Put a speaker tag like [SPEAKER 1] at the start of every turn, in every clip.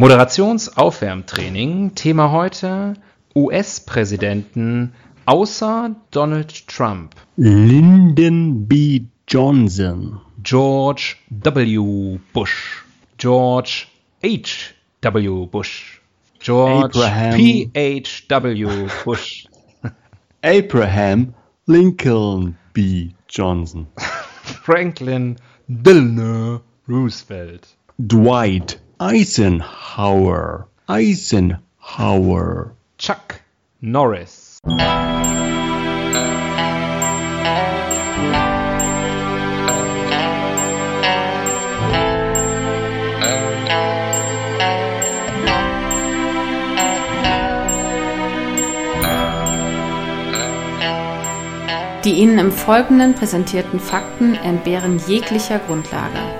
[SPEAKER 1] Moderationsaufwärmtraining. Thema heute US-Präsidenten außer Donald Trump.
[SPEAKER 2] Lyndon B. Johnson.
[SPEAKER 1] George W. Bush. George H. W. Bush. George
[SPEAKER 2] Abraham.
[SPEAKER 1] P. H. W. Bush.
[SPEAKER 2] Abraham Lincoln B. Johnson.
[SPEAKER 1] Franklin Delano Roosevelt.
[SPEAKER 2] Dwight Eisenhower. Eisenhower.
[SPEAKER 1] Chuck Norris.
[SPEAKER 3] Die Ihnen im Folgenden präsentierten Fakten entbehren jeglicher Grundlage.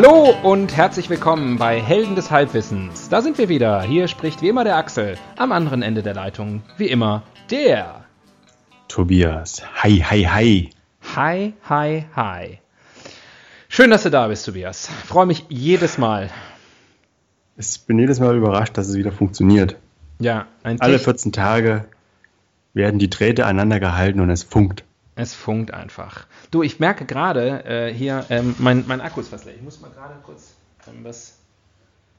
[SPEAKER 1] Hallo und herzlich willkommen bei Helden des Halbwissens. Da sind wir wieder. Hier spricht wie immer der Axel. Am anderen Ende der Leitung wie immer der.
[SPEAKER 2] Tobias. Hi, hi, hi.
[SPEAKER 1] Hi, hi, hi. Schön, dass du da bist, Tobias. Freue mich jedes Mal.
[SPEAKER 2] Ich bin jedes Mal überrascht, dass es wieder funktioniert.
[SPEAKER 1] Ja,
[SPEAKER 2] Alle
[SPEAKER 1] Tech-
[SPEAKER 2] 14 Tage werden die Drähte aneinander gehalten und es funkt.
[SPEAKER 1] Es funkt einfach. Du, ich merke gerade äh, hier, ähm, mein, mein Akku ist fast leer. Ich muss mal gerade kurz ähm, was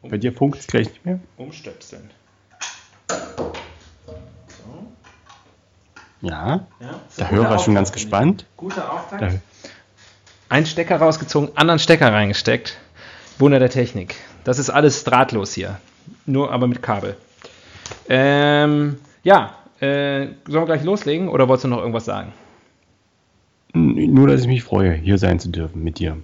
[SPEAKER 2] Bei dir funkt es gleich nicht mehr?
[SPEAKER 1] umstöpseln.
[SPEAKER 2] Ja.
[SPEAKER 1] Ja,
[SPEAKER 2] Der Hörer ist schon ganz gespannt.
[SPEAKER 1] Guter Auftakt.
[SPEAKER 2] Da,
[SPEAKER 1] Ein Stecker rausgezogen, anderen Stecker reingesteckt. Wunder der Technik. Das ist alles drahtlos hier. Nur aber mit Kabel. Ähm, ja, äh, sollen wir gleich loslegen oder wolltest du noch irgendwas sagen?
[SPEAKER 2] Nur, dass ich mich freue, hier sein zu dürfen mit dir.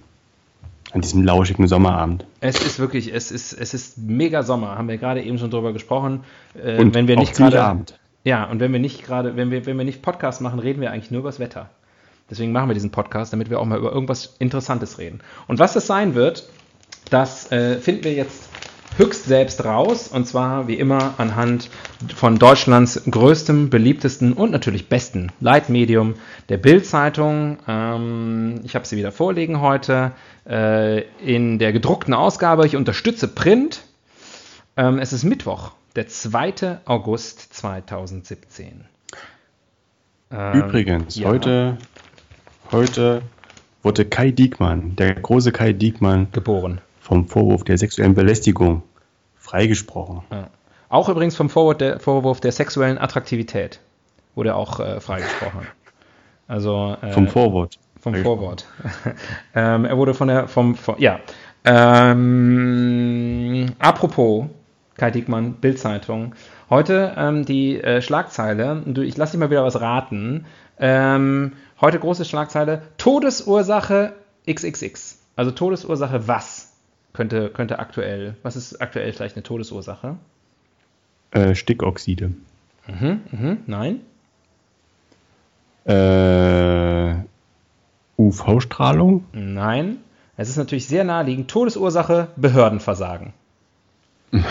[SPEAKER 2] An diesem lauschigen Sommerabend.
[SPEAKER 1] Es ist wirklich, es ist, es ist mega Sommer, haben wir gerade eben schon drüber gesprochen. Äh,
[SPEAKER 2] Und
[SPEAKER 1] wenn wir nicht gerade
[SPEAKER 2] Abend.
[SPEAKER 1] Ja, und wenn wir nicht gerade, wenn wir, wenn wir nicht Podcast machen, reden wir eigentlich nur über das Wetter. Deswegen machen wir diesen Podcast, damit wir auch mal über irgendwas Interessantes reden. Und was das sein wird, das äh, finden wir jetzt höchst selbst raus. Und zwar wie immer anhand von Deutschlands größtem, beliebtesten und natürlich besten Leitmedium der Bild-Zeitung. Ähm, ich habe sie wieder vorlegen heute äh, in der gedruckten Ausgabe. Ich unterstütze Print. Ähm, es ist Mittwoch, der 2. August 2017. Ähm,
[SPEAKER 2] Übrigens,
[SPEAKER 1] ja.
[SPEAKER 2] heute, heute wurde Kai Diekmann, der große Kai Diekmann,
[SPEAKER 1] geboren.
[SPEAKER 2] Vom Vorwurf der sexuellen Belästigung freigesprochen.
[SPEAKER 1] Ja. Auch übrigens vom Vorwurf der, Vorwurf der sexuellen Attraktivität wurde auch äh, freigesprochen. Also äh,
[SPEAKER 2] Vom Vorwort.
[SPEAKER 1] vom. Vorwort. ähm, er wurde von der vom, vom ja. Ähm, apropos Kai Diekmann, Bildzeitung. Heute ähm, die äh, Schlagzeile. Du, ich lasse dich mal wieder was raten. Ähm, heute große Schlagzeile: Todesursache XXX. Also Todesursache was? Könnte, könnte aktuell. Was ist aktuell vielleicht eine Todesursache?
[SPEAKER 2] Äh, Stickoxide.
[SPEAKER 1] Mhm, mhm, nein.
[SPEAKER 2] Äh, UV-Strahlung.
[SPEAKER 1] Nein. Es ist natürlich sehr naheliegend. Todesursache Behördenversagen.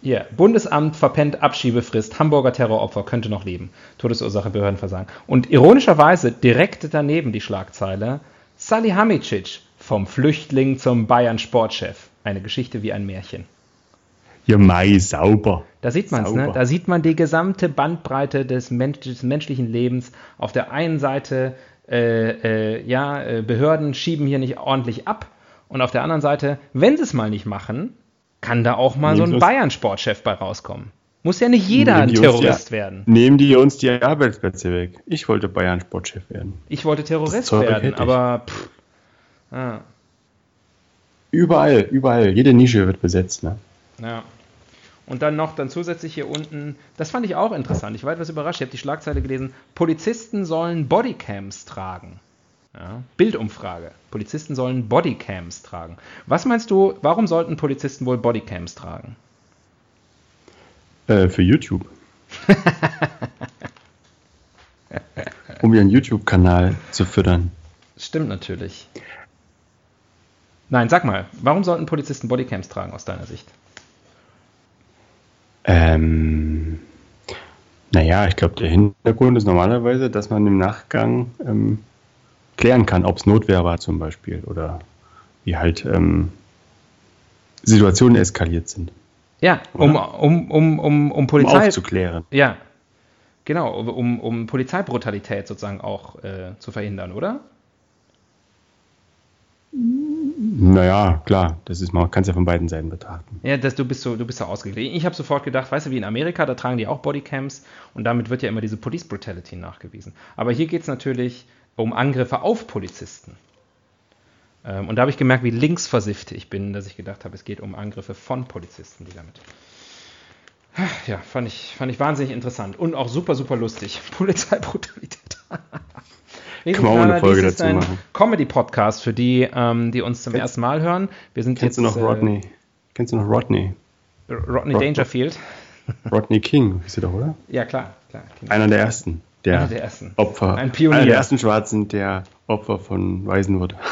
[SPEAKER 1] Hier, Bundesamt verpennt Abschiebefrist. Hamburger Terroropfer könnte noch leben. Todesursache Behördenversagen. Und ironischerweise direkt daneben die Schlagzeile Salihamidzic vom Flüchtling zum Bayern-Sportchef. Eine Geschichte wie ein Märchen.
[SPEAKER 2] Ja, Mai, sauber.
[SPEAKER 1] Da sieht man es, ne? Da sieht man die gesamte Bandbreite des, Mensch, des menschlichen Lebens. Auf der einen Seite, äh, äh, ja, äh, Behörden schieben hier nicht ordentlich ab. Und auf der anderen Seite, wenn sie es mal nicht machen, kann da auch mal so ein
[SPEAKER 2] Nehmen Sie es-
[SPEAKER 1] Bayern-Sportchef bei rauskommen. Muss ja nicht jeder ein
[SPEAKER 2] die
[SPEAKER 1] Terrorist
[SPEAKER 2] ja-
[SPEAKER 1] werden.
[SPEAKER 2] Nehmen die uns die Arbeitsplätze weg. Ich wollte Bayern Sportchef werden.
[SPEAKER 1] Ich wollte Terrorist werden, aber pff, ah,
[SPEAKER 2] Überall, überall. Jede Nische wird besetzt. Ne?
[SPEAKER 1] Ja. Und dann noch, dann zusätzlich hier unten, das fand ich auch interessant. Ich war etwas überrascht. Ich habe die Schlagzeile gelesen: Polizisten sollen Bodycams tragen. Ja. Bildumfrage. Polizisten sollen Bodycams tragen. Was meinst du, warum sollten Polizisten wohl Bodycams tragen?
[SPEAKER 2] Äh, für YouTube. um ihren YouTube-Kanal zu füttern.
[SPEAKER 1] Stimmt natürlich. Nein, sag mal, warum sollten Polizisten Bodycams tragen aus deiner Sicht?
[SPEAKER 2] Ähm, naja, ich glaube, der Hintergrund ist normalerweise, dass man im Nachgang ähm, klären kann, ob es Notwehr war zum Beispiel oder wie halt ähm, Situationen eskaliert sind.
[SPEAKER 1] Ja, um, um, um, um, um Polizei.
[SPEAKER 2] Um aufzuklären.
[SPEAKER 1] Ja, genau, um, um Polizeibrutalität sozusagen auch äh, zu verhindern, oder?
[SPEAKER 2] Naja, klar, das ist, man kann es ja von beiden Seiten betrachten.
[SPEAKER 1] Ja, das, du bist so, du bist so ausgeglichen. Ich habe sofort gedacht, weißt du, wie in Amerika, da tragen die auch Bodycams und damit wird ja immer diese Police Brutality nachgewiesen. Aber hier geht es natürlich um Angriffe auf Polizisten. Ähm, und da habe ich gemerkt, wie linksversifft ich bin, dass ich gedacht habe, es geht um Angriffe von Polizisten, die damit. Ja, fand ich, fand ich wahnsinnig interessant und auch super, super lustig. Polizeibrutalität.
[SPEAKER 2] Kann man auch eine Folge dazu ein machen.
[SPEAKER 1] Comedy-Podcast für die, ähm, die uns zum Kennst, ersten Mal hören. Wir sind
[SPEAKER 2] kennst
[SPEAKER 1] jetzt,
[SPEAKER 2] du noch Rodney? Äh, kennst du noch Rodney?
[SPEAKER 1] Rodney Rod Dangerfield.
[SPEAKER 2] Rodney King, wisst ihr doch, oder?
[SPEAKER 1] Ja, klar. klar.
[SPEAKER 2] Einer der ersten. Der,
[SPEAKER 1] Einer der ersten.
[SPEAKER 2] Opfer.
[SPEAKER 1] Ein Pionier.
[SPEAKER 2] Einer der ersten Schwarzen, der Opfer von Waisen wurde.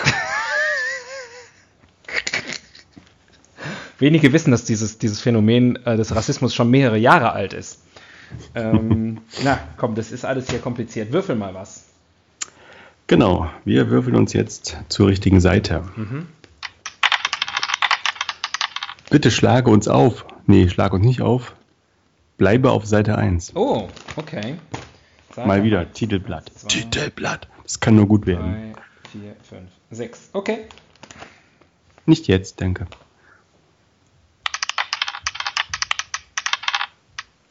[SPEAKER 1] Wenige wissen, dass dieses, dieses Phänomen äh, des Rassismus schon mehrere Jahre alt ist. Ähm, na, komm, das ist alles hier kompliziert. Würfel mal was.
[SPEAKER 2] Genau, wir würfeln uns jetzt zur richtigen Seite. Mhm. Bitte schlage uns auf. Nee, schlag uns nicht auf. Bleibe auf Seite 1.
[SPEAKER 1] Oh, okay.
[SPEAKER 2] Sag mal wieder. Titelblatt. Zwei, Titelblatt. Das kann nur gut werden.
[SPEAKER 1] 3, 4, 5, 6. Okay.
[SPEAKER 2] Nicht jetzt, danke.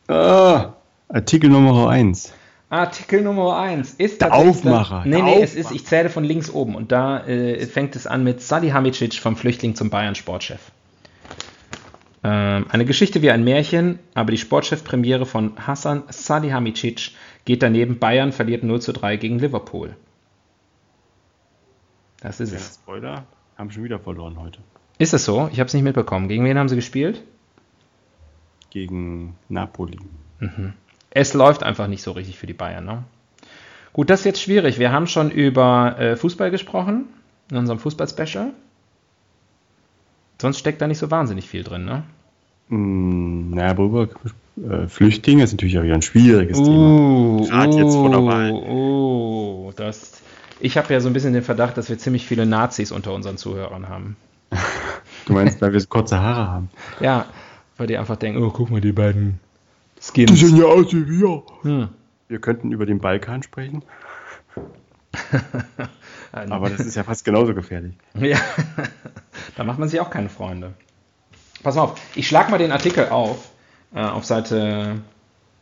[SPEAKER 2] Ah, Artikel Nummer 1.
[SPEAKER 1] Artikel Nummer 1 ist
[SPEAKER 2] der Aufmacher.
[SPEAKER 1] Nee, nee, es ist, ich zähle von links oben und da äh, fängt es an mit Salihamidzic vom Flüchtling zum Bayern-Sportchef. Ähm, eine Geschichte wie ein Märchen, aber die Sportchef-Premiere von Hassan Salihamidzic geht daneben. Bayern verliert 0 zu 3 gegen Liverpool. Das ist ja, es.
[SPEAKER 2] Spoiler, haben schon wieder verloren heute.
[SPEAKER 1] Ist es so? Ich habe es nicht mitbekommen. Gegen wen haben sie gespielt?
[SPEAKER 2] Gegen Napoli.
[SPEAKER 1] Mhm es läuft einfach nicht so richtig für die Bayern. Ne? Gut, das ist jetzt schwierig. Wir haben schon über äh, Fußball gesprochen in unserem Fußball-Special. Sonst steckt da nicht so wahnsinnig viel drin, ne?
[SPEAKER 2] Mm, naja, worüber äh, Flüchtlinge ist natürlich auch wieder ein schwieriges
[SPEAKER 1] uh,
[SPEAKER 2] Thema.
[SPEAKER 1] Gerade uh, jetzt vor der Wahl. Uh, das, ich habe ja so ein bisschen den Verdacht, dass wir ziemlich viele Nazis unter unseren Zuhörern haben.
[SPEAKER 2] du meinst, weil wir so kurze Haare haben?
[SPEAKER 1] Ja, weil die einfach denken, oh, guck mal, die beiden
[SPEAKER 2] Skins. Die sehen ja aus wie wir. Hm. Wir könnten über den Balkan sprechen. Aber das ist ja fast genauso gefährlich.
[SPEAKER 1] Ja, da macht man sich auch keine Freunde. Pass auf, ich schlage mal den Artikel auf, äh, auf Seite,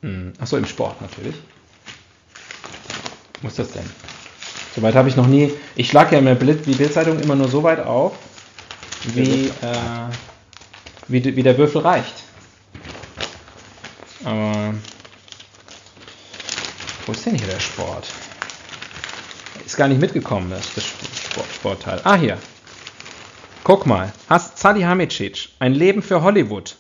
[SPEAKER 1] hm, achso, im Sport natürlich. Wo ist das denn? Soweit habe ich noch nie, ich schlage ja die Bildzeitung immer nur so weit auf, wie, äh, wie, wie der Würfel reicht. Aber wo ist denn hier der Sport? Ist gar nicht mitgekommen, das, das Sport, Sportteil. Ah, hier. Guck mal. Hast Hamicic. Ein Leben für Hollywood.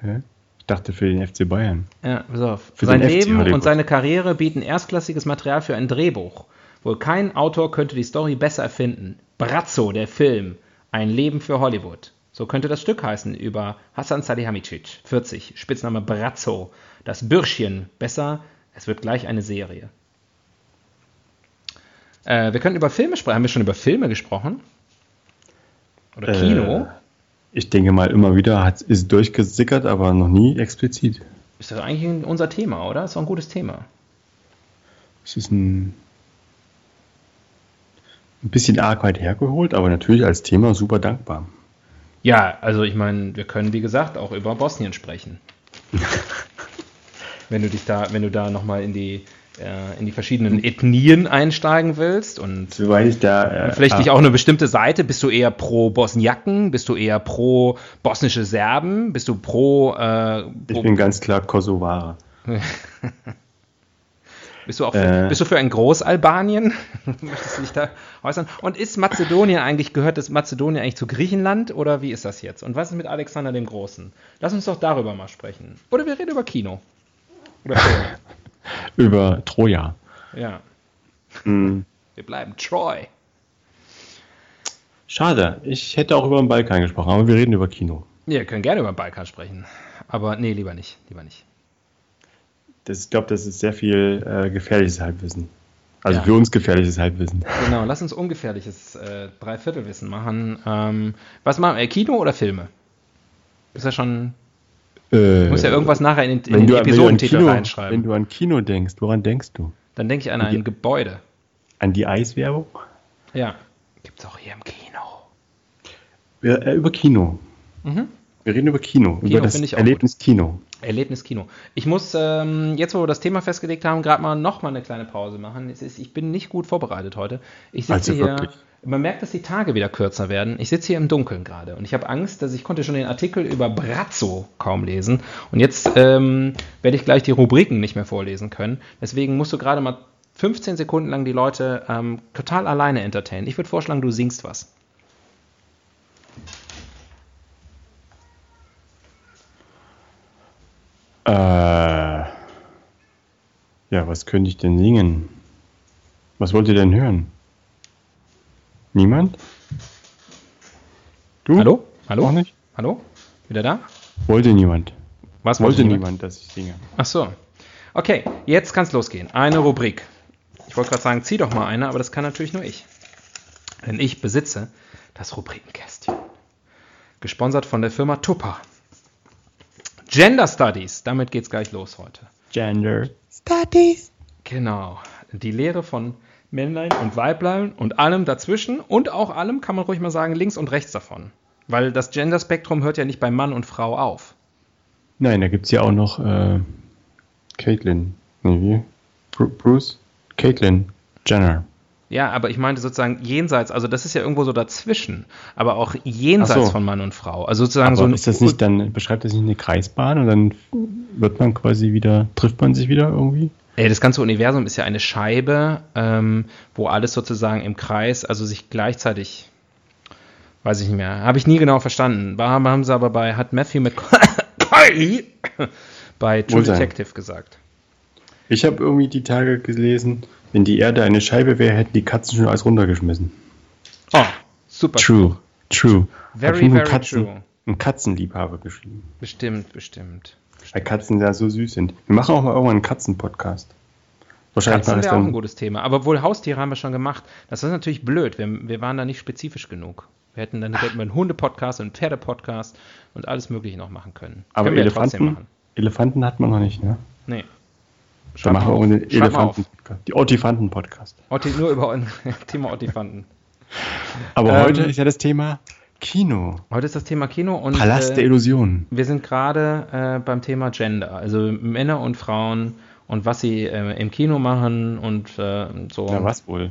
[SPEAKER 2] Hä? Ich dachte für den FC Bayern.
[SPEAKER 1] Ja, pass auf. Für Sein Leben und seine Karriere bieten erstklassiges Material für ein Drehbuch. Wohl kein Autor könnte die Story besser erfinden. Brazzo, der Film. Ein Leben für Hollywood. So könnte das Stück heißen über Hassan Salihamidzic, 40, Spitzname Brazzo, das Bürschchen. Besser, es wird gleich eine Serie. Äh, wir können über Filme sprechen. Haben wir schon über Filme gesprochen?
[SPEAKER 2] Oder Kino? Äh, ich denke mal, immer wieder hat, ist durchgesickert, aber noch nie explizit.
[SPEAKER 1] Ist das eigentlich unser Thema, oder? Ist doch ein gutes Thema.
[SPEAKER 2] Es ist ein, ein bisschen arg weit hergeholt, aber natürlich als Thema super dankbar.
[SPEAKER 1] Ja, also ich meine, wir können wie gesagt auch über Bosnien sprechen. wenn du dich da, wenn du da nochmal in die äh, in die verschiedenen Ethnien einsteigen willst und
[SPEAKER 2] Soweit da,
[SPEAKER 1] äh, vielleicht ah. nicht auch eine bestimmte Seite, bist du eher pro Bosniaken, bist du eher pro bosnische Serben, bist du pro, äh,
[SPEAKER 2] pro Ich bin ganz klar Kosovare.
[SPEAKER 1] Bist du auch für,
[SPEAKER 2] Äh.
[SPEAKER 1] bist du für ein Großalbanien? Möchtest du dich da äußern? Und ist Mazedonien eigentlich, gehört das Mazedonien eigentlich zu Griechenland oder wie ist das jetzt? Und was ist mit Alexander dem Großen? Lass uns doch darüber mal sprechen. Oder wir reden über Kino. Oder.
[SPEAKER 2] Über Troja.
[SPEAKER 1] ja,
[SPEAKER 2] Hm.
[SPEAKER 1] wir bleiben Troy.
[SPEAKER 2] Schade, ich hätte auch über den Balkan gesprochen, aber wir reden über Kino.
[SPEAKER 1] Ja, wir können gerne über den Balkan sprechen. Aber nee, lieber nicht. Lieber nicht.
[SPEAKER 2] Das, ich glaube, das ist sehr viel äh, gefährliches Halbwissen. Also
[SPEAKER 1] Ja.
[SPEAKER 2] für uns gefährliches Halbwissen.
[SPEAKER 1] Genau, lass uns ungefährliches äh, Dreiviertelwissen machen. Ähm, was machen wir? Kino oder Filme? Ist ja schon.
[SPEAKER 2] Äh,
[SPEAKER 1] Muss ja irgendwas nachher in, in den
[SPEAKER 2] du, an
[SPEAKER 1] Episodentitel
[SPEAKER 2] Kino,
[SPEAKER 1] reinschreiben.
[SPEAKER 2] Wenn du an Kino denkst, woran denkst du?
[SPEAKER 1] Dann denke ich an ein
[SPEAKER 2] Ja.
[SPEAKER 1] Gebäude.
[SPEAKER 2] An die Eiswerbung?
[SPEAKER 1] Ja. Gibt's auch hier im Kino.
[SPEAKER 2] Wir, äh, über Kino.
[SPEAKER 1] Mhm.
[SPEAKER 2] Wir reden über Kino,
[SPEAKER 1] Kino
[SPEAKER 2] über das Erlebnis Kino.
[SPEAKER 1] Erlebnis Kino. Ich muss ähm, jetzt, wo wir das Thema festgelegt haben, gerade mal noch mal eine kleine Pause machen. Es ist, ich bin nicht gut vorbereitet heute. Ich sitze
[SPEAKER 2] Also
[SPEAKER 1] hier.
[SPEAKER 2] wirklich?
[SPEAKER 1] Man merkt, dass die Tage wieder kürzer werden. Ich sitze hier im Dunkeln gerade und ich habe Angst, dass ich konnte schon den Artikel über Brazzo kaum lesen und jetzt ähm, werde ich gleich die Rubriken nicht mehr vorlesen können. Deswegen musst du gerade mal 15 Sekunden lang die Leute ähm, total alleine entertainen. Ich würde vorschlagen, du singst was.
[SPEAKER 2] Äh, ja, was könnte ich denn singen? Was wollt ihr denn hören? Niemand? Du?
[SPEAKER 1] Hallo? Hallo?
[SPEAKER 2] Auch nicht?
[SPEAKER 1] Hallo? Wieder da?
[SPEAKER 2] Wollte niemand.
[SPEAKER 1] Was
[SPEAKER 2] Wollte
[SPEAKER 1] niemand?
[SPEAKER 2] niemand, dass ich singe.
[SPEAKER 1] Ach so. Okay, jetzt kann es losgehen. Eine Rubrik. Ich wollte gerade sagen, zieh doch mal eine, aber das kann natürlich nur ich. Denn ich besitze das Rubrikenkästchen. Gesponsert von der Firma Tupper. Gender Studies, damit geht's gleich los heute.
[SPEAKER 2] Gender.
[SPEAKER 1] Genau. Die Lehre von Männlein und Weiblein und allem dazwischen und auch allem, kann man ruhig mal sagen, links und rechts davon. Weil das Gender-Spektrum hört ja nicht bei Mann und Frau auf.
[SPEAKER 2] Nein, da gibt es ja auch noch äh, Caitlyn. Nee, wie? Bru Bruce? Caitlyn Jenner.
[SPEAKER 1] Ja, aber ich meinte sozusagen jenseits, also das ist ja irgendwo so dazwischen, aber auch jenseits
[SPEAKER 2] so.
[SPEAKER 1] von Mann und Frau. Also sozusagen
[SPEAKER 2] Aber
[SPEAKER 1] so ein
[SPEAKER 2] ist das nicht dann, beschreibt das nicht eine Kreisbahn und dann wird man quasi wieder, trifft man sich wieder irgendwie?
[SPEAKER 1] Ey, das ganze Universum ist ja eine Scheibe, ähm, wo alles sozusagen im Kreis, also sich gleichzeitig, weiß ich nicht mehr, habe ich nie genau verstanden. War, haben sie aber bei, hat Matthew McConaughey bei True. Detective gesagt.
[SPEAKER 2] Ich habe irgendwie die Tage gelesen, wenn die Erde eine Scheibe wäre, hätten die Katzen schon alles runtergeschmissen.
[SPEAKER 1] Oh, super.
[SPEAKER 2] True, true.
[SPEAKER 1] Very, very
[SPEAKER 2] Katzen,
[SPEAKER 1] true.
[SPEAKER 2] Ein Katzenliebhaber geschrieben.
[SPEAKER 1] Bestimmt, bestimmt.
[SPEAKER 2] Weil Katzen ja so süß sind. Wir machen auch mal irgendwann einen Katzen-Podcast. Wahrscheinlich
[SPEAKER 1] Katzen wäre auch ein gutes Thema. Aber wohl Haustiere haben wir schon gemacht. Das ist natürlich blöd. Wir, wir waren da nicht spezifisch genug. Wir hätten dann hätten wir einen Hunde-Podcast und einen Pferde-Podcast und alles Mögliche noch machen können.
[SPEAKER 2] Aber
[SPEAKER 1] Können ja
[SPEAKER 2] Elefanten,
[SPEAKER 1] machen.
[SPEAKER 2] Elefanten hat man noch nicht, ne?
[SPEAKER 1] Nee. Schreib
[SPEAKER 2] machen wir auch
[SPEAKER 1] auf.
[SPEAKER 2] Elefanten-Podcast. Die Otifanten-Podcast.
[SPEAKER 1] Otti, nur über ein Thema Ottifanten.
[SPEAKER 2] Aber
[SPEAKER 1] Ähm,
[SPEAKER 2] heute ist ja das Thema Kino.
[SPEAKER 1] Heute ist das Thema Kino und
[SPEAKER 2] Palast der
[SPEAKER 1] äh,
[SPEAKER 2] Illusionen.
[SPEAKER 1] wir sind gerade äh, beim Thema Gender, also Männer und Frauen und was sie äh, im Kino machen und äh, so.
[SPEAKER 2] Na, was wohl?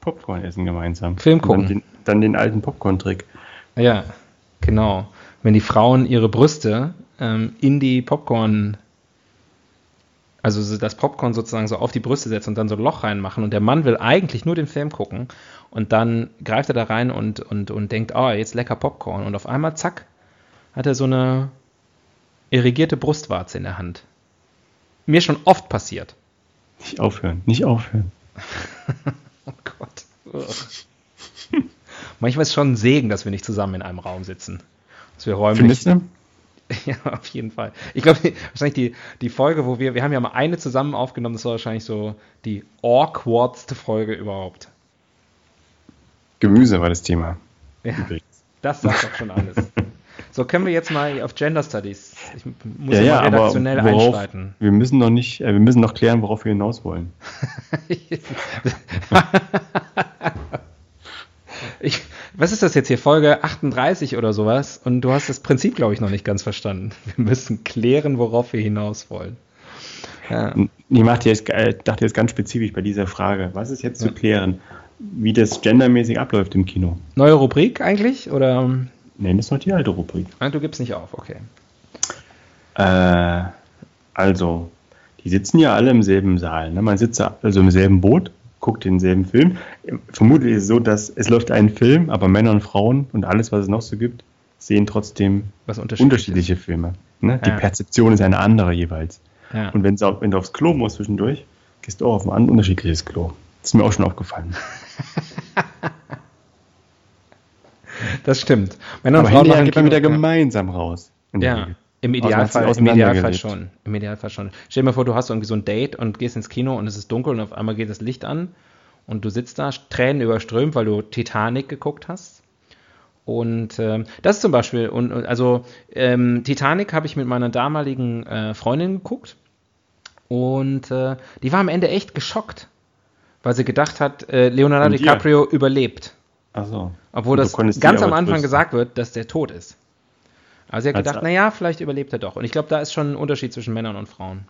[SPEAKER 2] Popcorn essen gemeinsam.
[SPEAKER 1] Film
[SPEAKER 2] Und
[SPEAKER 1] gucken.
[SPEAKER 2] Dann den, dann den alten Popcorn-Trick.
[SPEAKER 1] Ja, genau. Wenn die Frauen ihre Brüste ähm, in die Popcorn, also so das Popcorn sozusagen so auf die Brüste setzen und dann so ein Loch reinmachen und der Mann will eigentlich nur den Film gucken und dann greift er da rein und, und, und denkt, oh, jetzt lecker Popcorn und auf einmal, zack, hat er so eine irrigierte Brustwarze in der Hand. Mir schon oft passiert.
[SPEAKER 2] Nicht aufhören, nicht aufhören.
[SPEAKER 1] Oh Gott. Manchmal ist es schon ein Segen, dass wir nicht zusammen in einem Raum sitzen. Dass wir räumlich
[SPEAKER 2] Findest du?
[SPEAKER 1] Ja, auf jeden Fall. Ich glaube, wahrscheinlich die, die Folge, wo wir, wir haben ja mal eine zusammen aufgenommen, das war wahrscheinlich so die awkwardste Folge überhaupt.
[SPEAKER 2] Gemüse war das Thema.
[SPEAKER 1] Ja,
[SPEAKER 2] Übrigens.
[SPEAKER 1] das sagt doch schon alles. So, können wir jetzt mal auf Gender Studies. Ich muss
[SPEAKER 2] Ja,
[SPEAKER 1] ja, mal
[SPEAKER 2] aber
[SPEAKER 1] redaktionell
[SPEAKER 2] worauf,
[SPEAKER 1] einschreiten.
[SPEAKER 2] wir müssen noch nicht, äh, wir müssen noch klären, worauf wir hinaus wollen.
[SPEAKER 1] Ich, was ist das jetzt hier? Folge 38 oder sowas? Und du hast das Prinzip, glaube ich, noch nicht ganz verstanden. Wir müssen klären, worauf wir hinaus wollen. Ja.
[SPEAKER 2] Ich machte jetzt, äh, dachte jetzt ganz spezifisch bei dieser Frage. Was ist jetzt zu klären? Wie das gendermäßig abläuft im Kino?
[SPEAKER 1] Neue Rubrik eigentlich? Oder
[SPEAKER 2] Nein, das ist noch die alte Rubrik.
[SPEAKER 1] Ah, du gibst nicht auf, okay.
[SPEAKER 2] Äh, also, die die sitzen ja alle im selben Saal. Ne? Man sitzt also im selben Boot, guckt denselben Film. Vermutlich ist es so, dass es läuft ein Film, aber Männer und Frauen und alles, was es noch so gibt, sehen trotzdem unterschiedliche Filme. Ne? Die Perzeption ist eine andere jeweils. Ja. Und wenn, wenn du aufs Klo musst zwischendurch, gehst du auch auf ein unterschiedliches Klo. Das ist mir auch schon aufgefallen.
[SPEAKER 1] das stimmt.
[SPEAKER 2] Männer und Aber Frauen geht man wieder gemeinsam raus.
[SPEAKER 1] Ja. Im Idealfall, im Idealfall schon. Im Idealfall schon. Stell dir mal vor, du hast irgendwie so ein Date und gehst ins Kino und es ist dunkel und auf einmal geht das Licht an und du sitzt da, Tränen überströmt, weil du Titanic geguckt hast. Und ähm, das ist zum Beispiel, und, also ähm, Titanic habe ich mit meiner damaligen äh, Freundin geguckt und äh, die war am Ende echt geschockt, weil sie gedacht hat, äh, Leonardo DiCaprio überlebt.
[SPEAKER 2] Ach so.
[SPEAKER 1] Obwohl das ganz am Anfang trösten. gesagt wird, dass der tot ist. Aber sie hat gedacht, naja, vielleicht überlebt er doch. Und ich glaube, da ist schon ein Unterschied zwischen Männern und Frauen.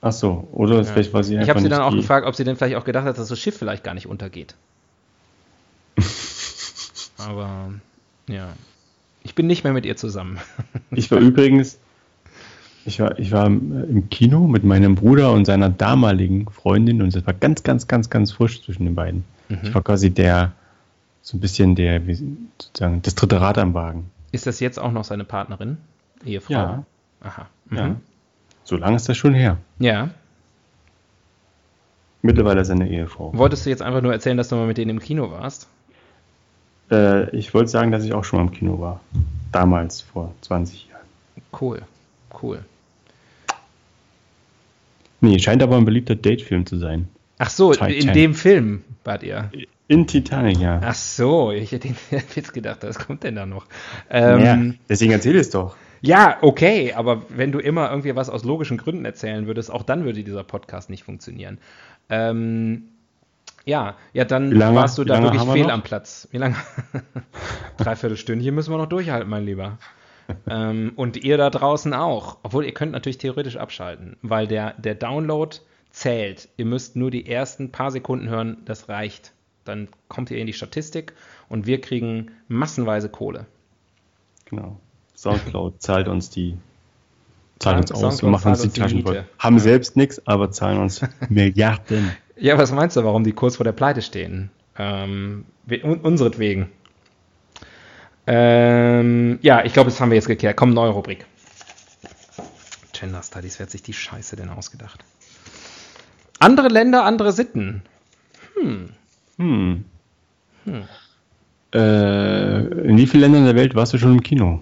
[SPEAKER 2] Ach so, oder ja. vielleicht war sie
[SPEAKER 1] Ich habe sie dann auch gefragt, ob sie denn vielleicht auch gedacht hat, dass das Schiff vielleicht gar nicht untergeht. Aber ja, ich bin nicht mehr mit ihr zusammen.
[SPEAKER 2] ich war übrigens, ich war, ich war im Kino mit meinem Bruder und seiner damaligen Freundin und es war ganz, ganz, ganz, ganz frisch zwischen den beiden. Mhm. Ich war quasi der, so ein bisschen der, wie, sozusagen, das dritte Rad am Wagen.
[SPEAKER 1] Ist das jetzt auch noch seine Partnerin? Ehefrau?
[SPEAKER 2] Ja. Aha. Mhm. Ja. So lange ist das schon her.
[SPEAKER 1] Ja.
[SPEAKER 2] Mittlerweile seine Ehefrau.
[SPEAKER 1] Wolltest du jetzt einfach nur erzählen, dass du mal mit denen im Kino warst?
[SPEAKER 2] Äh, ich wollte sagen, dass ich auch schon mal im Kino war. Damals, vor 20 Jahren.
[SPEAKER 1] Cool, cool.
[SPEAKER 2] Nee, scheint aber ein beliebter Datefilm zu sein.
[SPEAKER 1] Ach so, Titanic. in dem Film wart ihr.
[SPEAKER 2] In Titanic, ja.
[SPEAKER 1] Ach so, ich hätte jetzt gedacht, was kommt denn da noch?
[SPEAKER 2] Ähm, ja, deswegen erzähl es doch.
[SPEAKER 1] Ja, okay, aber wenn du immer irgendwie was aus logischen Gründen erzählen würdest, auch dann würde dieser Podcast nicht funktionieren. Ähm, ja, ja, dann lange, warst du da wirklich fehl am Platz. Wie lange? Dreiviertel Stündchen müssen wir noch durchhalten, mein Lieber. ähm, und ihr da draußen auch. Obwohl, ihr könnt natürlich theoretisch abschalten, weil der, der Download zählt. Ihr müsst nur die ersten paar Sekunden hören, das reicht. Dann kommt ihr in die Statistik und wir kriegen massenweise Kohle.
[SPEAKER 2] Genau. Soundcloud zahlt uns die zahlen uns aus und machen uns die Taschen voll. Haben ja. selbst nichts, aber zahlen uns Milliarden.
[SPEAKER 1] Ja, was meinst du, warum die kurz vor der Pleite stehen? Ähm, unseretwegen. Ähm, ja, ich glaube, das haben wir jetzt geklärt. Komm, neue Rubrik. Gender Studies, wer hat sich die Scheiße denn ausgedacht? Andere Länder, andere Sitten. Hm.
[SPEAKER 2] Hm. hm. Äh, in wie vielen Ländern der Welt warst du schon im Kino?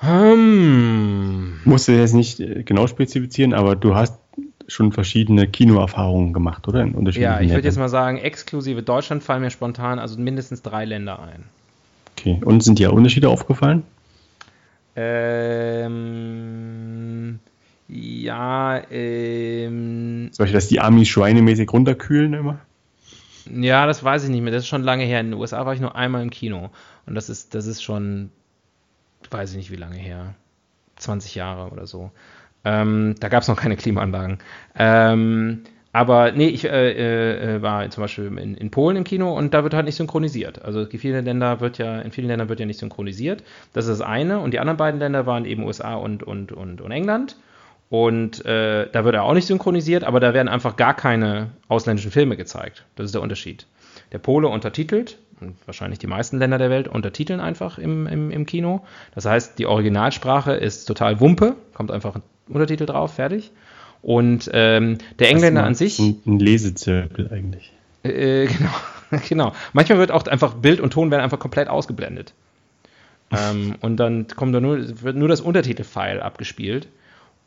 [SPEAKER 1] Hm.
[SPEAKER 2] Musst du jetzt nicht äh, genau spezifizieren, aber du hast schon verschiedene Kinoerfahrungen gemacht, oder?
[SPEAKER 1] In ja, ich würde jetzt mal sagen, exklusive Deutschland fallen mir spontan also mindestens drei Länder ein.
[SPEAKER 2] Okay, und sind dir Unterschiede aufgefallen?
[SPEAKER 1] Ähm, ja, ähm.
[SPEAKER 2] Zum Beispiel, dass die Amis schweinemäßig runterkühlen immer?
[SPEAKER 1] Ja, das weiß ich nicht mehr. Das ist schon lange her. In den USA war ich nur einmal im Kino. Und das ist, das ist schon, weiß ich nicht wie lange her. 20 Jahre oder so. Ähm, da gab es noch keine Klimaanlagen. Ähm, aber nee, ich äh, äh, war zum Beispiel in, in, Polen im Kino und da wird halt nicht synchronisiert. Also in vielen Ländern wird ja, in vielen Ländern wird ja nicht synchronisiert. Das ist das eine. Und die anderen beiden Länder waren eben USA und, und, und, und England. Und äh, da wird er auch nicht synchronisiert, aber da werden einfach gar keine ausländischen Filme gezeigt. Das ist der Unterschied. Der Pole untertitelt, und wahrscheinlich die meisten Länder der Welt untertiteln einfach im, im, im Kino. Das heißt, die Originalsprache ist total Wumpe, kommt einfach ein Untertitel drauf, fertig. Und ähm, der Engländer an sich.
[SPEAKER 2] Ein, ein Lesezirkel eigentlich.
[SPEAKER 1] Äh, genau, genau. Manchmal wird auch einfach Bild und Ton werden einfach komplett ausgeblendet. ähm, und dann kommt da nur, wird nur das Untertitelfile abgespielt.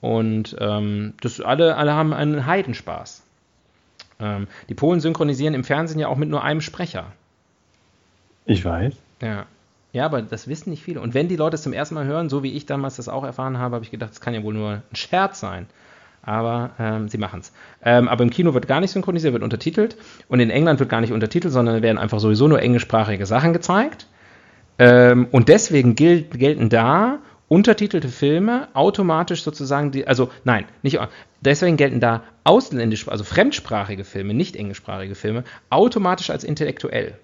[SPEAKER 1] Und ähm, das, alle, alle haben einen Heidenspaß. Ähm, die Polen synchronisieren im Fernsehen ja auch mit nur einem Sprecher.
[SPEAKER 2] Ich weiß.
[SPEAKER 1] Ja. Ja, aber das wissen nicht viele. Und wenn die Leute es zum ersten Mal hören, so wie ich damals das auch erfahren habe, habe ich gedacht, das kann ja wohl nur ein Scherz sein. Aber ähm, sie machen es. Ähm, aber im Kino wird gar nicht synchronisiert, wird untertitelt. Und in England wird gar nicht untertitelt, sondern werden einfach sowieso nur englischsprachige Sachen gezeigt. Ähm, und deswegen gilt, gelten da untertitelte Filme automatisch sozusagen, die, also nein, nicht, deswegen gelten da ausländisch, also fremdsprachige Filme, nicht englischsprachige Filme, automatisch als intellektuell.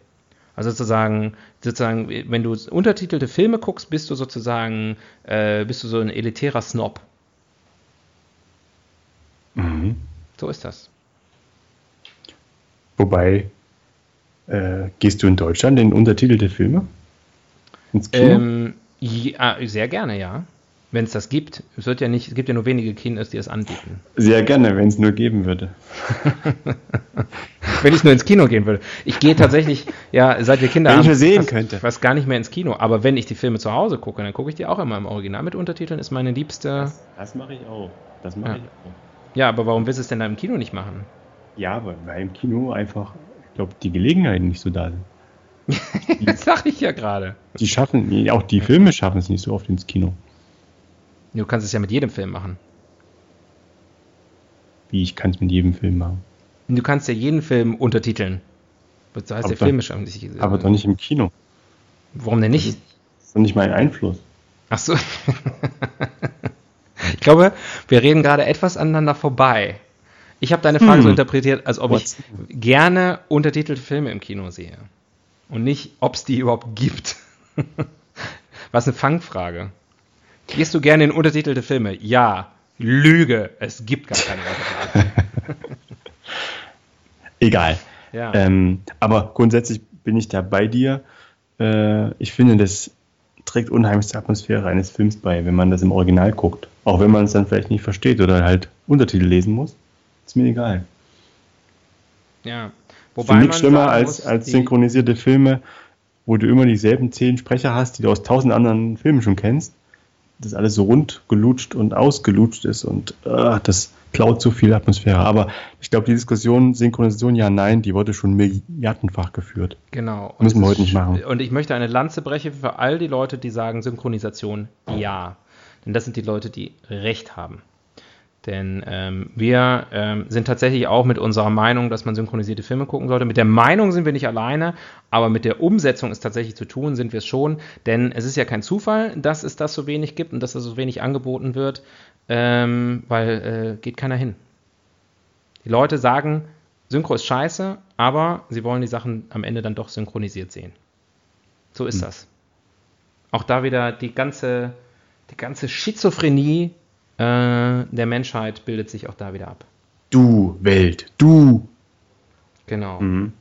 [SPEAKER 1] Also sozusagen, sozusagen, wenn du untertitelte Filme guckst, bist du sozusagen, äh, bist du so ein elitärer Snob. So ist das.
[SPEAKER 2] Wobei, äh, gehst du in Deutschland in untertitelte Filme?
[SPEAKER 1] Ins Kino? Ähm, ja, sehr gerne, ja. Wenn es das gibt. Es wird ja nicht, es gibt ja nur wenige Kinos, die es anbieten.
[SPEAKER 2] Sehr gerne, wenn es nur geben würde.
[SPEAKER 1] wenn ich nur ins Kino gehen würde. Ich gehe tatsächlich, ja, seit wir Kinder
[SPEAKER 2] wenn
[SPEAKER 1] haben,
[SPEAKER 2] ich nur sehen fast, könnte.
[SPEAKER 1] fast gar nicht mehr ins Kino. Aber wenn ich die Filme zu Hause gucke, dann gucke ich die auch immer im Original mit Untertiteln. Ist meine liebste.
[SPEAKER 2] Das, das mache ich auch. Das mache
[SPEAKER 1] ja.
[SPEAKER 2] ich auch.
[SPEAKER 1] Ja, aber warum willst du es denn da im Kino nicht machen?
[SPEAKER 2] Ja, aber weil im Kino einfach, ich glaube, die Gelegenheiten nicht so da sind.
[SPEAKER 1] das sage ich ja gerade.
[SPEAKER 2] Die schaffen, auch die Filme schaffen es nicht so oft ins Kino.
[SPEAKER 1] Du kannst es ja mit jedem Film machen.
[SPEAKER 2] Wie, ich kann es mit jedem Film machen?
[SPEAKER 1] Du kannst ja jeden Film untertiteln. Das heißt,
[SPEAKER 2] aber
[SPEAKER 1] der Film ist
[SPEAKER 2] Aber doch nicht im Kino.
[SPEAKER 1] Warum denn nicht? Das
[SPEAKER 2] ist doch nicht mein Einfluss.
[SPEAKER 1] Ach so. ich glaube, wir reden gerade etwas aneinander vorbei. Ich habe deine Frage hm. so interpretiert, als ob ich gerne untertitelte Filme im Kino sehe. Und nicht, ob es die überhaupt gibt. Was eine Fangfrage. Gehst du gerne in untertitelte Filme? Ja. Lüge. Es gibt gar keine Untertitel.
[SPEAKER 2] Egal. Ja. Ähm, aber grundsätzlich bin ich da bei dir. Äh, ich finde, das trägt unheimlich zur Atmosphäre eines Films bei, wenn man das im Original guckt. Auch wenn man es dann vielleicht nicht versteht oder halt Untertitel lesen muss. Ist mir egal.
[SPEAKER 1] Ja.
[SPEAKER 2] Wobei Finde ich schlimmer als, als synchronisierte Filme, wo du immer dieselben zehn Sprecher hast, die du aus tausend anderen Filmen schon kennst das alles so rund gelutscht und ausgelutscht ist und uh, das klaut zu viel Atmosphäre. Aber ich glaube, die Diskussion Synchronisation ja, nein, die wurde schon milliardenfach geführt.
[SPEAKER 1] Genau.
[SPEAKER 2] Und Müssen wir heute nicht machen.
[SPEAKER 1] Und ich möchte eine Lanze brechen für all die Leute, die sagen Synchronisation ja. Denn das sind die Leute, die Recht haben. Denn ähm, wir ähm, sind tatsächlich auch mit unserer Meinung, dass man synchronisierte Filme gucken sollte. Mit der Meinung sind wir nicht alleine, aber mit der Umsetzung ist tatsächlich zu tun, sind wir es schon. Denn es ist ja kein Zufall, dass es das so wenig gibt und dass das so wenig angeboten wird, ähm, weil äh, geht keiner hin. Die Leute sagen, Synchro ist scheiße, aber sie wollen die Sachen am Ende dann doch synchronisiert sehen. So ist hm. das. Auch da wieder die ganze, die ganze Schizophrenie äh, der Menschheit bildet sich auch da wieder ab.
[SPEAKER 2] Du Welt, du.
[SPEAKER 1] Genau. Mhm.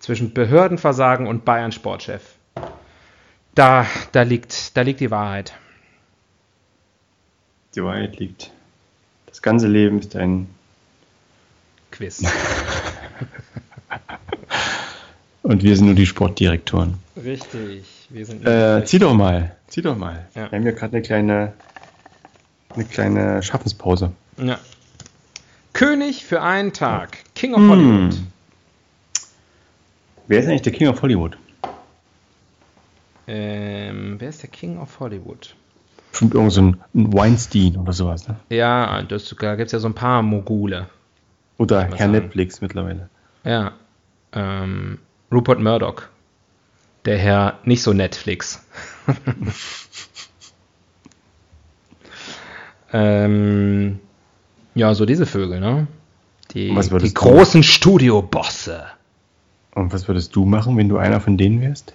[SPEAKER 1] Zwischen Behördenversagen und Bayern Sportchef. Da, da, liegt, da liegt die Wahrheit.
[SPEAKER 2] Die Wahrheit liegt. Das ganze Leben ist ein
[SPEAKER 1] Quiz.
[SPEAKER 2] und wir sind nur die Sportdirektoren.
[SPEAKER 1] Richtig. Wir sind
[SPEAKER 2] äh, zieh doch mal. Zieh doch mal. Ja. Wir haben ja gerade eine kleine eine kleine Schaffenspause.
[SPEAKER 1] Ja. König für einen Tag. King of hm. Hollywood.
[SPEAKER 2] Wer ist eigentlich der King of Hollywood?
[SPEAKER 1] Ähm, wer ist der King of Hollywood?
[SPEAKER 2] Bestimmt irgend so ein, Weinstein oder sowas, ne?
[SPEAKER 1] Ja, das, da gibt es ja so ein paar Mogule.
[SPEAKER 2] Oder Herr sagen. Netflix mittlerweile.
[SPEAKER 1] Ja. Ähm, Rupert Murdoch. Der Herr nicht so Netflix. Ähm, ja, so diese Vögel, ne? Die, die großen Studiobosse.
[SPEAKER 2] Und was würdest du machen, wenn du einer von denen wärst?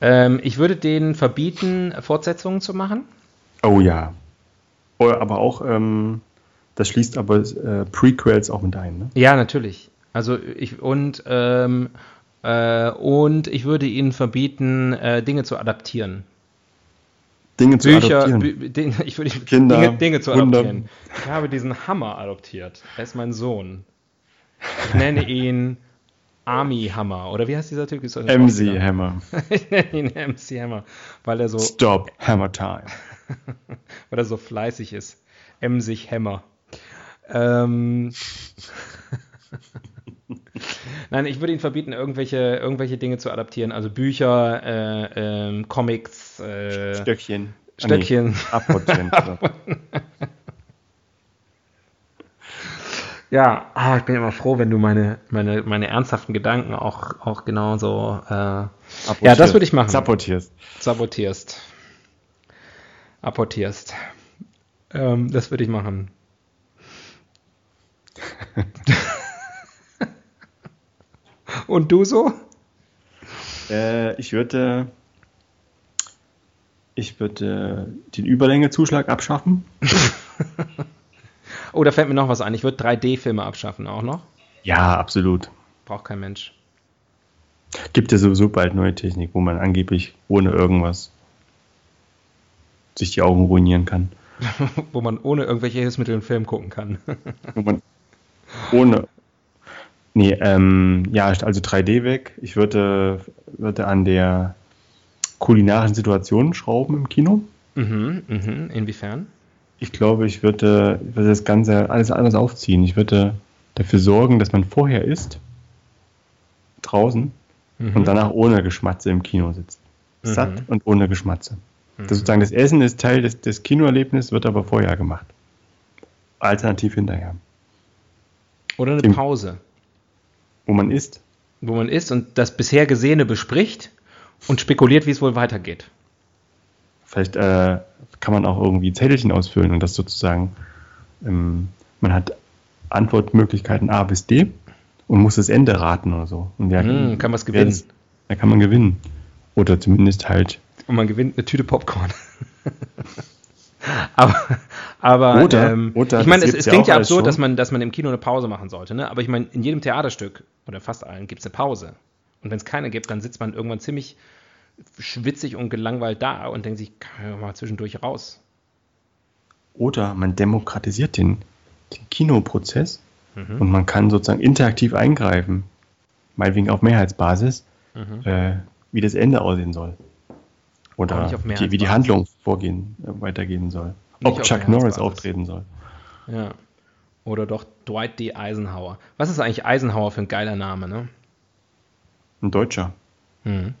[SPEAKER 1] Ähm, ich würde denen verbieten, Fortsetzungen zu machen.
[SPEAKER 2] Oh ja. Oh, aber auch, ähm, das schließt aber äh, Prequels auch mit ein, ne?
[SPEAKER 1] Ja, natürlich. Also ich und ähm, äh, und ich würde ihnen verbieten, äh, Dinge zu adaptieren.
[SPEAKER 2] Dinge zu
[SPEAKER 1] Bücher,
[SPEAKER 2] adoptieren.
[SPEAKER 1] Bü Dinge, ich würde
[SPEAKER 2] Kinder,
[SPEAKER 1] Dinge, Dinge zu Wunder. adoptieren. Ich habe diesen Hammer adoptiert. Er ist mein Sohn. Ich nenne ihn Army Hammer. Oder wie heißt dieser Typ?
[SPEAKER 2] MC Hammer.
[SPEAKER 1] ich nenne ihn MC Hammer, weil er so.
[SPEAKER 2] Stop Hammer Time.
[SPEAKER 1] weil er so fleißig ist. Emsig Hammer. Ähm. Nein, ich würde ihn verbieten, irgendwelche, irgendwelche Dinge zu adaptieren, also Bücher, äh, äh, Comics,
[SPEAKER 2] äh, Stöckchen.
[SPEAKER 1] Stöckchen.
[SPEAKER 2] Ah, nee,
[SPEAKER 1] ja, ah, ich bin immer froh, wenn du meine, meine, meine ernsthaften Gedanken auch, auch genauso. Äh, ja, das würde ich machen.
[SPEAKER 2] Sabotierst.
[SPEAKER 1] Sabotierst. Apportierst. Ähm, das würde ich machen. Und du so?
[SPEAKER 2] Äh, ich würde ich würde den Überlängezuschlag abschaffen.
[SPEAKER 1] Oh, da fällt mir noch was ein. Ich würde 3D-Filme abschaffen auch noch.
[SPEAKER 2] Ja, absolut.
[SPEAKER 1] Braucht kein Mensch.
[SPEAKER 2] Gibt ja sowieso bald neue Technik, wo man angeblich ohne irgendwas sich die Augen ruinieren kann.
[SPEAKER 1] Wo man ohne irgendwelche Hilfsmittel einen Film gucken kann.
[SPEAKER 2] Wo man ohne. Nee, ähm, ja, also 3D weg. Ich würde, würde an der kulinarischen Situation schrauben im Kino.
[SPEAKER 1] mhm, mhm. Inwiefern?
[SPEAKER 2] Ich glaube, ich würde, würde das Ganze alles anders aufziehen. Ich würde dafür sorgen, dass man vorher isst, draußen,
[SPEAKER 1] Mhm.
[SPEAKER 2] und danach ohne Geschmatze im Kino sitzt. Satt
[SPEAKER 1] Mhm.
[SPEAKER 2] und ohne Geschmatze. Das sozusagen das Essen ist Teil des, des Kinoerlebnisses, wird aber vorher gemacht. Alternativ hinterher.
[SPEAKER 1] Oder eine Pause,
[SPEAKER 2] Wo man isst,
[SPEAKER 1] wo man isst und das bisher Gesehene bespricht und spekuliert, wie es wohl weitergeht.
[SPEAKER 2] vielleicht äh, kann man auch irgendwie Zettelchen ausfüllen und das sozusagen, ähm, man hat Antwortmöglichkeiten A bis D und muss das Ende raten oder so. Und wer,
[SPEAKER 1] Hm, kann was
[SPEAKER 2] wer
[SPEAKER 1] gewinnen.
[SPEAKER 2] Da kann man gewinnen. Oder zumindest halt
[SPEAKER 1] Und man gewinnt eine Tüte Popcorn. aber, aber
[SPEAKER 2] Oder-
[SPEAKER 1] ähm,
[SPEAKER 2] oder
[SPEAKER 1] ich meine, es, es
[SPEAKER 2] ja
[SPEAKER 1] klingt ja absurd,
[SPEAKER 2] schon.
[SPEAKER 1] dass man, dass man im Kino eine Pause machen sollte. Ne? Aber ich meine, in jedem Theaterstück oder fast allen gibt es eine Pause. Und wenn es keine gibt, dann sitzt man irgendwann ziemlich schwitzig und gelangweilt da und denkt sich, kann ich mal zwischendurch raus.
[SPEAKER 2] Oder man demokratisiert den, den Kinoprozess
[SPEAKER 1] Mhm.
[SPEAKER 2] und man kann sozusagen interaktiv eingreifen, meinetwegen auf Mehrheitsbasis,
[SPEAKER 1] Mhm.
[SPEAKER 2] äh, wie das Ende aussehen soll. Oder die, wie die. Handlung vorgehen, äh, weitergehen soll.
[SPEAKER 1] Nicht
[SPEAKER 2] Ob Chuck Norris auftreten soll.
[SPEAKER 1] Ja. Oder doch Dwight D. Eisenhower. Was ist eigentlich Eisenhower für ein geiler Name, ne?
[SPEAKER 2] Ein Deutscher.
[SPEAKER 1] Mhm.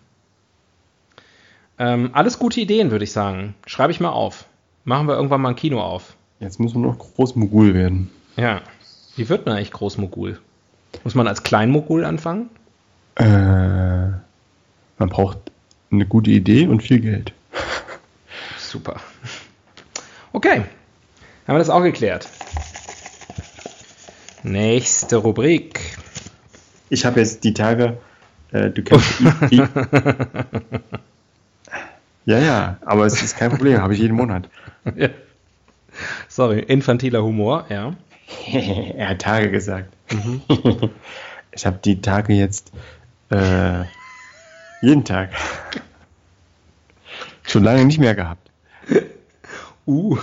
[SPEAKER 1] Ähm, alles gute Ideen, würde ich sagen. Schreibe ich mal auf. Machen wir irgendwann mal ein Kino auf.
[SPEAKER 2] Jetzt muss man noch Großmogul werden.
[SPEAKER 1] Ja. Wie wird man eigentlich Großmogul? Muss man als Kleinmogul anfangen?
[SPEAKER 2] Äh, man braucht eine gute Idee und viel Geld.
[SPEAKER 1] Super. Okay. Haben wir das auch geklärt. Nächste Rubrik.
[SPEAKER 2] Ich habe jetzt die Tage, äh, du kennst I, I, Ja, ja, aber es ist kein Problem, habe ich jeden Monat.
[SPEAKER 1] Ja. Sorry, infantiler Humor, ja.
[SPEAKER 2] er hat Tage gesagt. ich habe die Tage jetzt äh, jeden Tag. Schon lange nicht mehr gehabt.
[SPEAKER 1] Uh,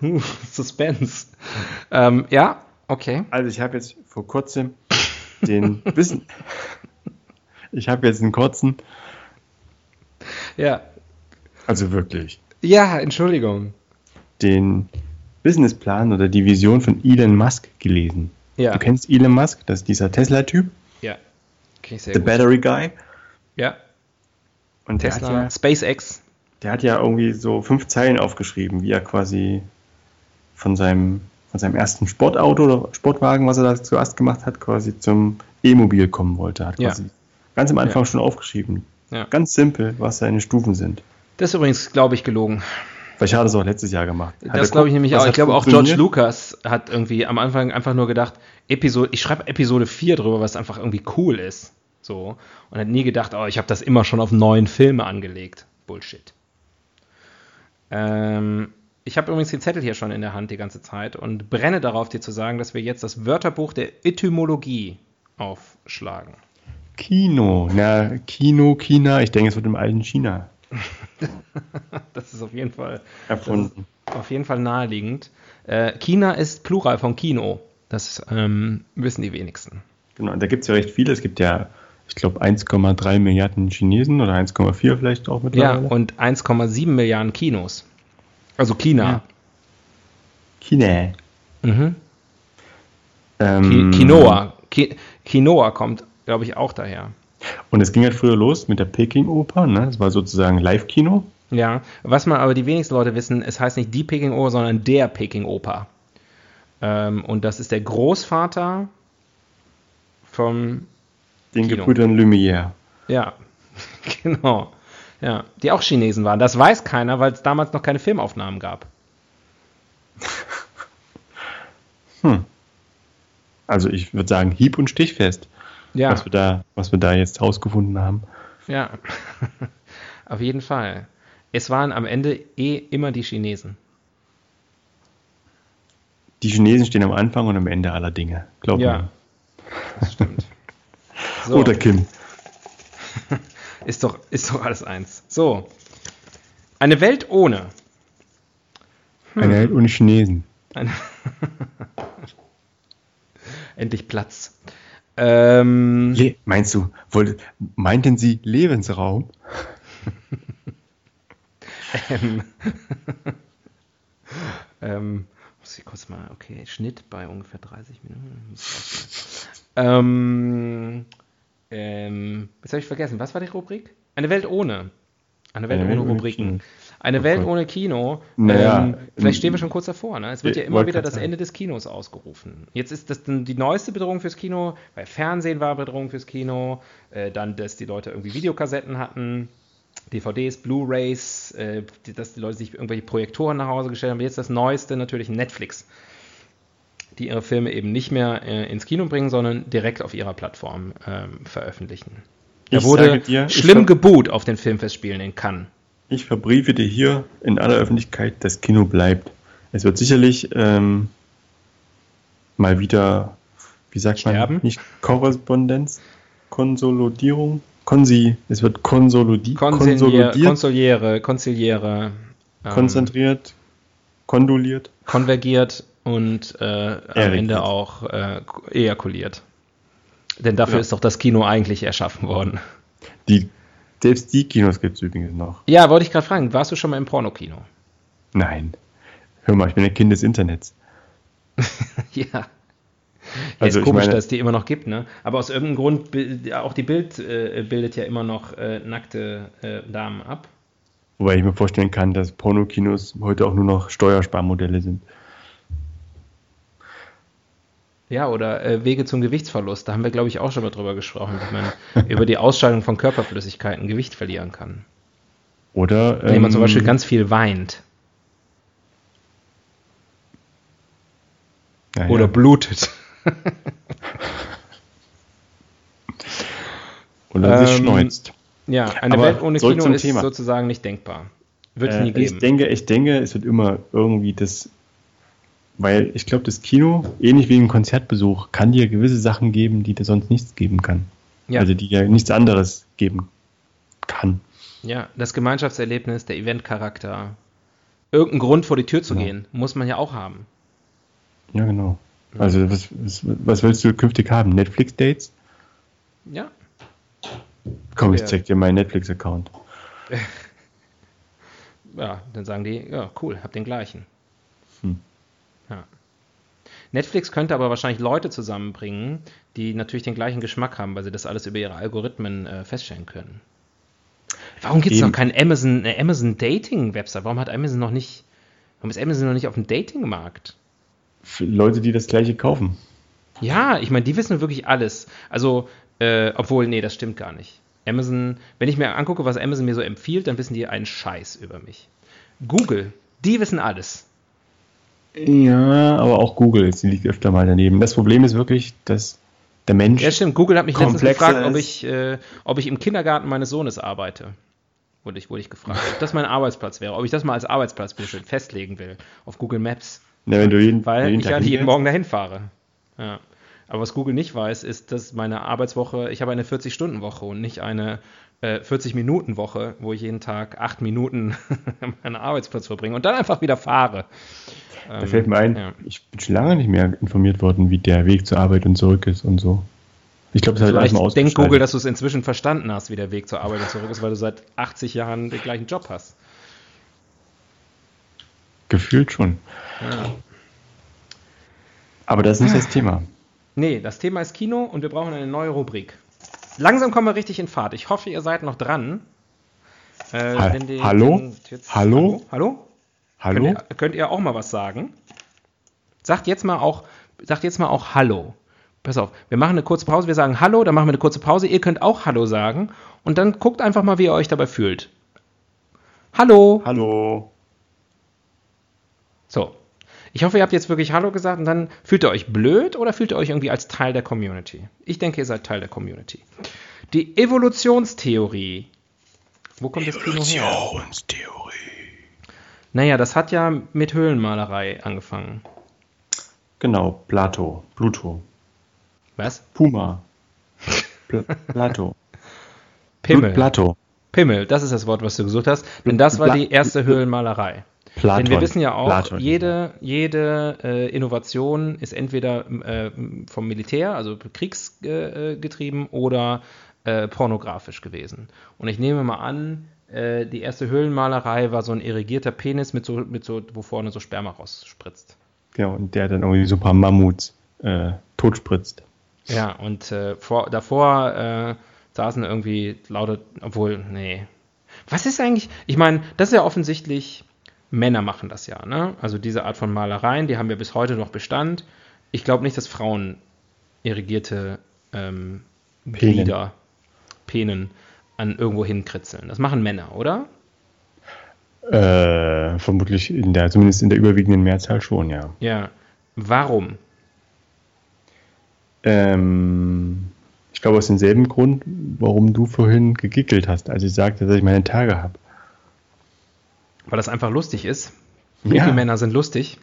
[SPEAKER 1] uh Suspense. Ähm, ja, okay.
[SPEAKER 2] Also ich habe jetzt vor kurzem den Wissen. Ich habe jetzt einen kurzen,
[SPEAKER 1] Ja.
[SPEAKER 2] also wirklich,
[SPEAKER 1] Ja, Entschuldigung.
[SPEAKER 2] den Businessplan oder die Vision von Elon Musk gelesen.
[SPEAKER 1] Ja.
[SPEAKER 2] Du kennst Elon Musk, das ist dieser Tesla-Typ,
[SPEAKER 1] Ja. Okay, sehr
[SPEAKER 2] the
[SPEAKER 1] gut.
[SPEAKER 2] Battery Guy.
[SPEAKER 1] Ja,
[SPEAKER 2] Und der
[SPEAKER 1] Tesla,
[SPEAKER 2] hat, ja,
[SPEAKER 1] SpaceX.
[SPEAKER 2] der hat ja irgendwie so fünf Zeilen aufgeschrieben, wie er quasi von seinem, von seinem ersten Sportauto oder Sportwagen, was er da zuerst gemacht hat, quasi zum E-Mobil kommen wollte. Hat
[SPEAKER 1] Ja.
[SPEAKER 2] quasi ganz am Anfang
[SPEAKER 1] Ja.
[SPEAKER 2] schon aufgeschrieben.
[SPEAKER 1] Ja.
[SPEAKER 2] Ganz simpel, was seine Stufen sind.
[SPEAKER 1] Das ist übrigens, glaube ich, gelogen.
[SPEAKER 2] Vielleicht hat er es auch letztes Jahr gemacht. Hat
[SPEAKER 1] Das glaube ich nämlich auch. Ich glaube auch George? Lucas hat irgendwie am Anfang einfach nur gedacht, Episode, ich schreibe Episode 4 drüber, was einfach irgendwie cool ist. So. Und hat nie gedacht, oh, ich habe das immer schon auf neuen Filme angelegt. Bullshit. Ähm, ich habe übrigens den Zettel hier schon in der Hand die ganze Zeit und brenne darauf, dir zu sagen, dass wir jetzt das Wörterbuch der Etymologie aufschlagen.
[SPEAKER 2] Kino. Na, Kino, China. Ich denke, es wird im alten China
[SPEAKER 1] Das ist auf jeden Fall
[SPEAKER 2] erfunden.
[SPEAKER 1] auf jeden Fall naheliegend. Äh, China ist Plural von Kino. Das ähm, wissen die wenigsten.
[SPEAKER 2] Genau, und da gibt es ja recht viele. Es gibt ja, ich glaube, 1,3 Milliarden Chinesen oder 1,4 vielleicht auch
[SPEAKER 1] Ja,
[SPEAKER 2] mittlerweile.
[SPEAKER 1] und 1,7 Milliarden Kinos. Also China.
[SPEAKER 2] China.
[SPEAKER 1] Mhm.
[SPEAKER 2] Ähm,
[SPEAKER 1] Quinoa. Quinoa kommt, glaube ich, auch daher.
[SPEAKER 2] Und es ging halt früher los mit der Peking-Oper. Ne? Das war sozusagen Live-Kino.
[SPEAKER 1] Ja, was man aber die wenigsten Leute wissen, es heißt nicht die Peking-Oper, sondern der Peking-Oper. Ähm, und das ist der Großvater vom,
[SPEAKER 2] Den
[SPEAKER 1] Kino.
[SPEAKER 2] Gebrüdern Lumière.
[SPEAKER 1] ja, genau, ja, die auch Chinesen waren. Das weiß keiner, weil es damals noch keine Filmaufnahmen gab.
[SPEAKER 2] Also ich würde sagen, hieb- und stichfest,
[SPEAKER 1] Ja,
[SPEAKER 2] was, wir da, was wir da jetzt rausgefunden haben.
[SPEAKER 1] ja, auf jeden Fall. Es waren am Ende eh immer die Chinesen.
[SPEAKER 2] die Chinesen stehen am Anfang und am Ende aller Dinge. Glaub
[SPEAKER 1] Ja.
[SPEAKER 2] mir.
[SPEAKER 1] Das stimmt. So,
[SPEAKER 2] Oder Kim.
[SPEAKER 1] Ist, doch, ist doch alles eins. So. Eine Welt ohne.
[SPEAKER 2] Eine Welt ohne Chinesen.
[SPEAKER 1] Eine Endlich Platz. Ähm,
[SPEAKER 2] Le meinst du, wollte, meinten Sie Lebensraum?
[SPEAKER 1] ähm, ähm, muss ich kurz mal, okay, Schnitt bei ungefähr 30 Minuten. Ähm, ähm, jetzt habe ich vergessen, was war die Rubrik? Eine Welt ohne. Eine Welt
[SPEAKER 2] Eine Welt
[SPEAKER 1] ohne Rubriken.
[SPEAKER 2] Kino.
[SPEAKER 1] Eine
[SPEAKER 2] Oh
[SPEAKER 1] Welt ohne Kino.
[SPEAKER 2] Naja,
[SPEAKER 1] ähm, vielleicht
[SPEAKER 2] ähm,
[SPEAKER 1] stehen wir schon kurz davor. Ne? Es wird ja immer wieder das. Ende des Kinos ausgerufen. Jetzt ist das die neueste Bedrohung fürs Kino, weil Fernsehen war Bedrohung fürs Kino, äh, dann, dass die Leute irgendwie Videokassetten hatten. DVDs, Blu-rays, äh, dass die Leute sich irgendwelche Projektoren nach Hause gestellt haben. Jetzt das Neueste natürlich Netflix, die ihre Filme eben nicht mehr äh, ins Kino bringen, sondern direkt auf ihrer Plattform ähm, veröffentlichen. Da
[SPEAKER 2] Ich
[SPEAKER 1] wurde
[SPEAKER 2] dir,
[SPEAKER 1] schlimm geboot auf den Filmfestspielen in Cannes.
[SPEAKER 2] Ich verbriefe dir hier in aller Öffentlichkeit, das Kino bleibt. Es wird sicherlich ähm, mal wieder, wie sagt
[SPEAKER 1] Sterben?
[SPEAKER 2] man, nicht Korrespondenz, Konsolidierung, Konsi, es wird konsolidi
[SPEAKER 1] Konsiliere,
[SPEAKER 2] konsolidiert,
[SPEAKER 1] Konsoliere, Konziliere, ähm,
[SPEAKER 2] konzentriert, konduliert.
[SPEAKER 1] konvergiert und äh, am. Ende auch äh, ejakuliert. Denn dafür
[SPEAKER 2] Ja.
[SPEAKER 1] ist doch das Kino eigentlich erschaffen worden.
[SPEAKER 2] Die, selbst die Kinos gibt es übrigens noch.
[SPEAKER 1] Ja, wollte ich gerade fragen, warst du schon mal im Pornokino?
[SPEAKER 2] Nein. Hör mal, ich bin ein Kind des Internets.
[SPEAKER 1] ja. Ja,
[SPEAKER 2] Also
[SPEAKER 1] ist komisch,
[SPEAKER 2] meine-
[SPEAKER 1] dass es die immer noch gibt, ne? Aber aus irgendeinem Grund, auch die Bild äh, bildet ja immer noch äh, nackte äh, Damen ab.
[SPEAKER 2] Wobei ich mir vorstellen kann, dass Pornokinos heute auch nur noch Steuersparmodelle sind.
[SPEAKER 1] Ja, oder äh, Wege zum Gewichtsverlust. Da haben wir, glaube ich, auch schon mal drüber gesprochen, wie man über die Ausscheidung von Körperflüssigkeiten Gewicht verlieren kann.
[SPEAKER 2] Oder
[SPEAKER 1] Indem man zum
[SPEAKER 2] ähm,
[SPEAKER 1] Beispiel ganz viel weint
[SPEAKER 2] naja,
[SPEAKER 1] oder blutet.
[SPEAKER 2] oder sich
[SPEAKER 1] ähm,
[SPEAKER 2] schneuzt.
[SPEAKER 1] Ja, eine
[SPEAKER 2] Aber
[SPEAKER 1] Welt ohne Kino ist
[SPEAKER 2] Thema.
[SPEAKER 1] sozusagen nicht denkbar. Wird es
[SPEAKER 2] Äh,
[SPEAKER 1] nie
[SPEAKER 2] ich
[SPEAKER 1] geben.
[SPEAKER 2] denke, ich denke, es wird immer irgendwie das, weil ich glaube, das Kino, ähnlich wie ein Konzertbesuch, kann dir gewisse Sachen geben, die dir sonst nichts geben kann.
[SPEAKER 1] Ja.
[SPEAKER 2] Also die dir nichts anderes geben kann.
[SPEAKER 1] Ja, das Gemeinschaftserlebnis, der Eventcharakter. Irgendeinen Grund vor die Tür zu
[SPEAKER 2] Ja.
[SPEAKER 1] gehen, muss man ja auch haben.
[SPEAKER 2] Ja, genau. Also was, was, willst du künftig haben? Netflix-Dates?
[SPEAKER 1] Ja.
[SPEAKER 2] Komm, ich zeig dir meinen Netflix-Account.
[SPEAKER 1] Ja, dann sagen die, ja, cool, hab den gleichen.
[SPEAKER 2] Hm.
[SPEAKER 1] Ja. Netflix könnte aber wahrscheinlich Leute zusammenbringen, die natürlich den gleichen Geschmack haben, weil sie das alles über ihre Algorithmen äh, feststellen können. Warum gibt es noch kein Amazon, eine Amazon Dating-Website? Warum hat Amazon noch nicht, warum ist Amazon noch nicht auf dem Dating-Markt?
[SPEAKER 2] Für Leute, die das gleiche kaufen.
[SPEAKER 1] Ja, ich meine, die wissen wirklich alles. Also, äh, obwohl, nee, das stimmt gar nicht. Amazon, wenn ich mir angucke, was Amazon mir so empfiehlt, dann wissen die einen Scheiß über mich. Google, die wissen alles.
[SPEAKER 2] Ja, aber auch Google ist, die liegt öfter mal daneben. Das Problem ist wirklich, dass der Mensch.
[SPEAKER 1] Ja, stimmt. Google hat mich letztens gefragt, ob ich, äh, ob ich im Kindergarten meines Sohnes arbeite. Wurde ich, wurde ich gefragt, ob das mein Arbeitsplatz wäre, ob ich das mal als Arbeitsplatz schön festlegen will auf Google Maps.
[SPEAKER 2] Na, wenn du jeden,
[SPEAKER 1] Weil
[SPEAKER 2] jeden
[SPEAKER 1] ich
[SPEAKER 2] Tag
[SPEAKER 1] ja jeden Morgen dahin fahre. Ja. Aber was Google nicht weiß, ist, dass meine Arbeitswoche, ich habe eine 40-Stunden-Woche und nicht eine äh, 40-Minuten-Woche, wo ich jeden Tag acht Minuten an meinem Arbeitsplatz verbringe und dann einfach wieder fahre.
[SPEAKER 2] Da fällt mir ein,
[SPEAKER 1] ja.
[SPEAKER 2] ich bin schon lange nicht mehr informiert worden, wie der Weg zur Arbeit und zurück ist und so. Ich glaube, das hat
[SPEAKER 1] Vielleicht
[SPEAKER 2] mal
[SPEAKER 1] denkt Google, dass du es inzwischen verstanden hast, wie der Weg zur Arbeit und zurück ist, weil du seit 80 Jahren den gleichen Job hast.
[SPEAKER 2] Gefühlt schon.
[SPEAKER 1] Ja.
[SPEAKER 2] Aber das ist nicht das Thema.
[SPEAKER 1] Nee, das Thema ist Kino und wir brauchen eine neue Rubrik. Langsam kommen wir richtig in Fahrt. Ich hoffe, ihr seid noch dran. Äh,
[SPEAKER 2] Ha-
[SPEAKER 1] wenn die-
[SPEAKER 2] hallo?
[SPEAKER 1] wenn jetzt-
[SPEAKER 2] Hallo?
[SPEAKER 1] Hallo?
[SPEAKER 2] Hallo?
[SPEAKER 1] Könnt ihr, könnt ihr auch mal was sagen? Sagt jetzt mal auch, sagt jetzt mal auch Hallo. Pass auf, wir machen eine kurze Pause, wir sagen Hallo, dann machen wir eine kurze Pause. Ihr könnt auch Hallo sagen und dann guckt einfach mal, wie ihr euch dabei fühlt. Hallo.
[SPEAKER 2] Hallo.
[SPEAKER 1] So. Ich hoffe, ihr habt jetzt wirklich Hallo gesagt und dann fühlt ihr euch blöd oder fühlt ihr euch irgendwie als Teil der Community? Ich denke, ihr seid Teil der Community. Die Evolutionstheorie. Wo kommt das Kino her?
[SPEAKER 2] Evolutionstheorie.
[SPEAKER 1] Naja, das hat ja mit Höhlenmalerei angefangen.
[SPEAKER 2] Genau, Plato, Pluto,
[SPEAKER 1] Was?
[SPEAKER 2] Puma, Pl Plato,
[SPEAKER 1] Pimmel.
[SPEAKER 2] Plato,
[SPEAKER 1] Pimmel, das ist das Wort, was du gesucht hast. Denn das war die erste Höhlenmalerei.
[SPEAKER 2] Platon.
[SPEAKER 1] Denn wir wissen ja auch,
[SPEAKER 2] Platon.
[SPEAKER 1] jede, jede äh, Innovation ist entweder äh, vom Militär, also kriegsgetrieben, getrieben, oder äh, pornografisch gewesen. Und ich nehme mal an, äh, die erste Höhlenmalerei war so ein irrigierter Penis mit so, mit so, wo vorne so Sperma rausspritzt.
[SPEAKER 2] Genau, und der dann irgendwie so ein paar Mammuts äh, totspritzt.
[SPEAKER 1] Ja, und äh, vor, davor äh, saßen irgendwie lauter, obwohl, nee. Was ist eigentlich, ich meine, das ist ja offensichtlich, Männer machen das ja, ne? Also diese Art von Malereien, die haben ja bis heute noch Bestand. Ich glaube nicht, dass Frauen irrigierte ähm,
[SPEAKER 2] Penen.
[SPEAKER 1] Glieder, Penen an irgendwo hinkritzeln. Das machen Männer, oder?
[SPEAKER 2] Äh, vermutlich in der, zumindest in der überwiegenden Mehrzahl schon, ja.
[SPEAKER 1] Ja. Warum?
[SPEAKER 2] Ähm, ich glaube aus demselben Grund, warum du vorhin gegickelt hast, als ich sagte, dass ich meine Tage habe.
[SPEAKER 1] Weil das einfach lustig ist.
[SPEAKER 2] Ja.
[SPEAKER 1] Männer sind lustig.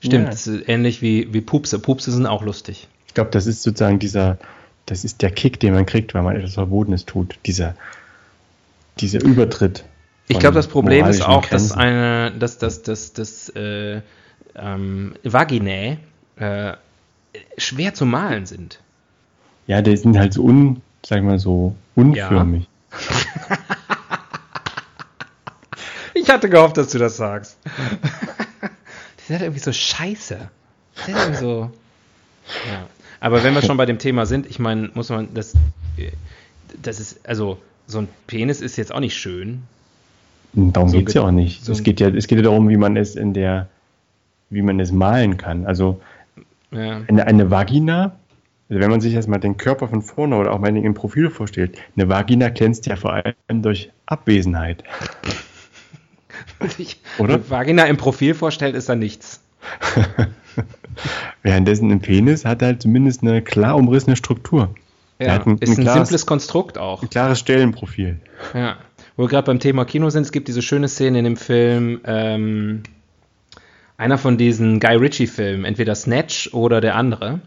[SPEAKER 1] Stimmt,
[SPEAKER 2] Ja.
[SPEAKER 1] das ist ähnlich wie, wie Pupse. Pupse sind auch lustig.
[SPEAKER 2] Ich glaube, das ist sozusagen dieser, das ist der Kick, den man kriegt, wenn man etwas Verbotenes tut. Dieser, dieser Übertritt.
[SPEAKER 1] Ich glaube, das Problem ist auch, dass
[SPEAKER 2] Grenzen.
[SPEAKER 1] eine, dass das, das, das, äh, ähm, Vaginae äh, schwer zu malen sind.
[SPEAKER 2] Ja, die sind halt so un, sag mal so, unförmig.
[SPEAKER 1] Ich hatte gehofft, dass du das sagst. Die sind halt irgendwie so scheiße. Die sind irgendwie so. Ja. Aber wenn wir schon bei dem Thema sind, ich meine, muss man das. Das ist, also, so ein Penis ist jetzt auch nicht schön.
[SPEAKER 2] Darum
[SPEAKER 1] So
[SPEAKER 2] geht's ja auch nicht.
[SPEAKER 1] so
[SPEAKER 2] es geht ja, es geht ja darum, wie man es in der, wie man es malen kann. Also
[SPEAKER 1] Ja.
[SPEAKER 2] eine, eine Vagina, also wenn man sich erstmal den Körper von vorne oder auch meinetwegen im Profil vorstellt, eine Vagina glänzt ja vor allem durch Abwesenheit.
[SPEAKER 1] Sich
[SPEAKER 2] Oder?
[SPEAKER 1] Vagina im Profil vorstellt, ist da nichts.
[SPEAKER 2] Währenddessen ein Penis hat halt zumindest eine klar umrissene Struktur.
[SPEAKER 1] Ja,
[SPEAKER 2] hat ein,
[SPEAKER 1] ist
[SPEAKER 2] ein,
[SPEAKER 1] ein
[SPEAKER 2] klares,
[SPEAKER 1] simples Konstrukt auch.
[SPEAKER 2] ein klares Stellenprofil.
[SPEAKER 1] Ja. Wo wir gerade beim Thema Kino sind, es gibt diese schöne Szene in dem Film, ähm, einer von diesen Guy Ritchie-Filmen, entweder Snatch oder der andere.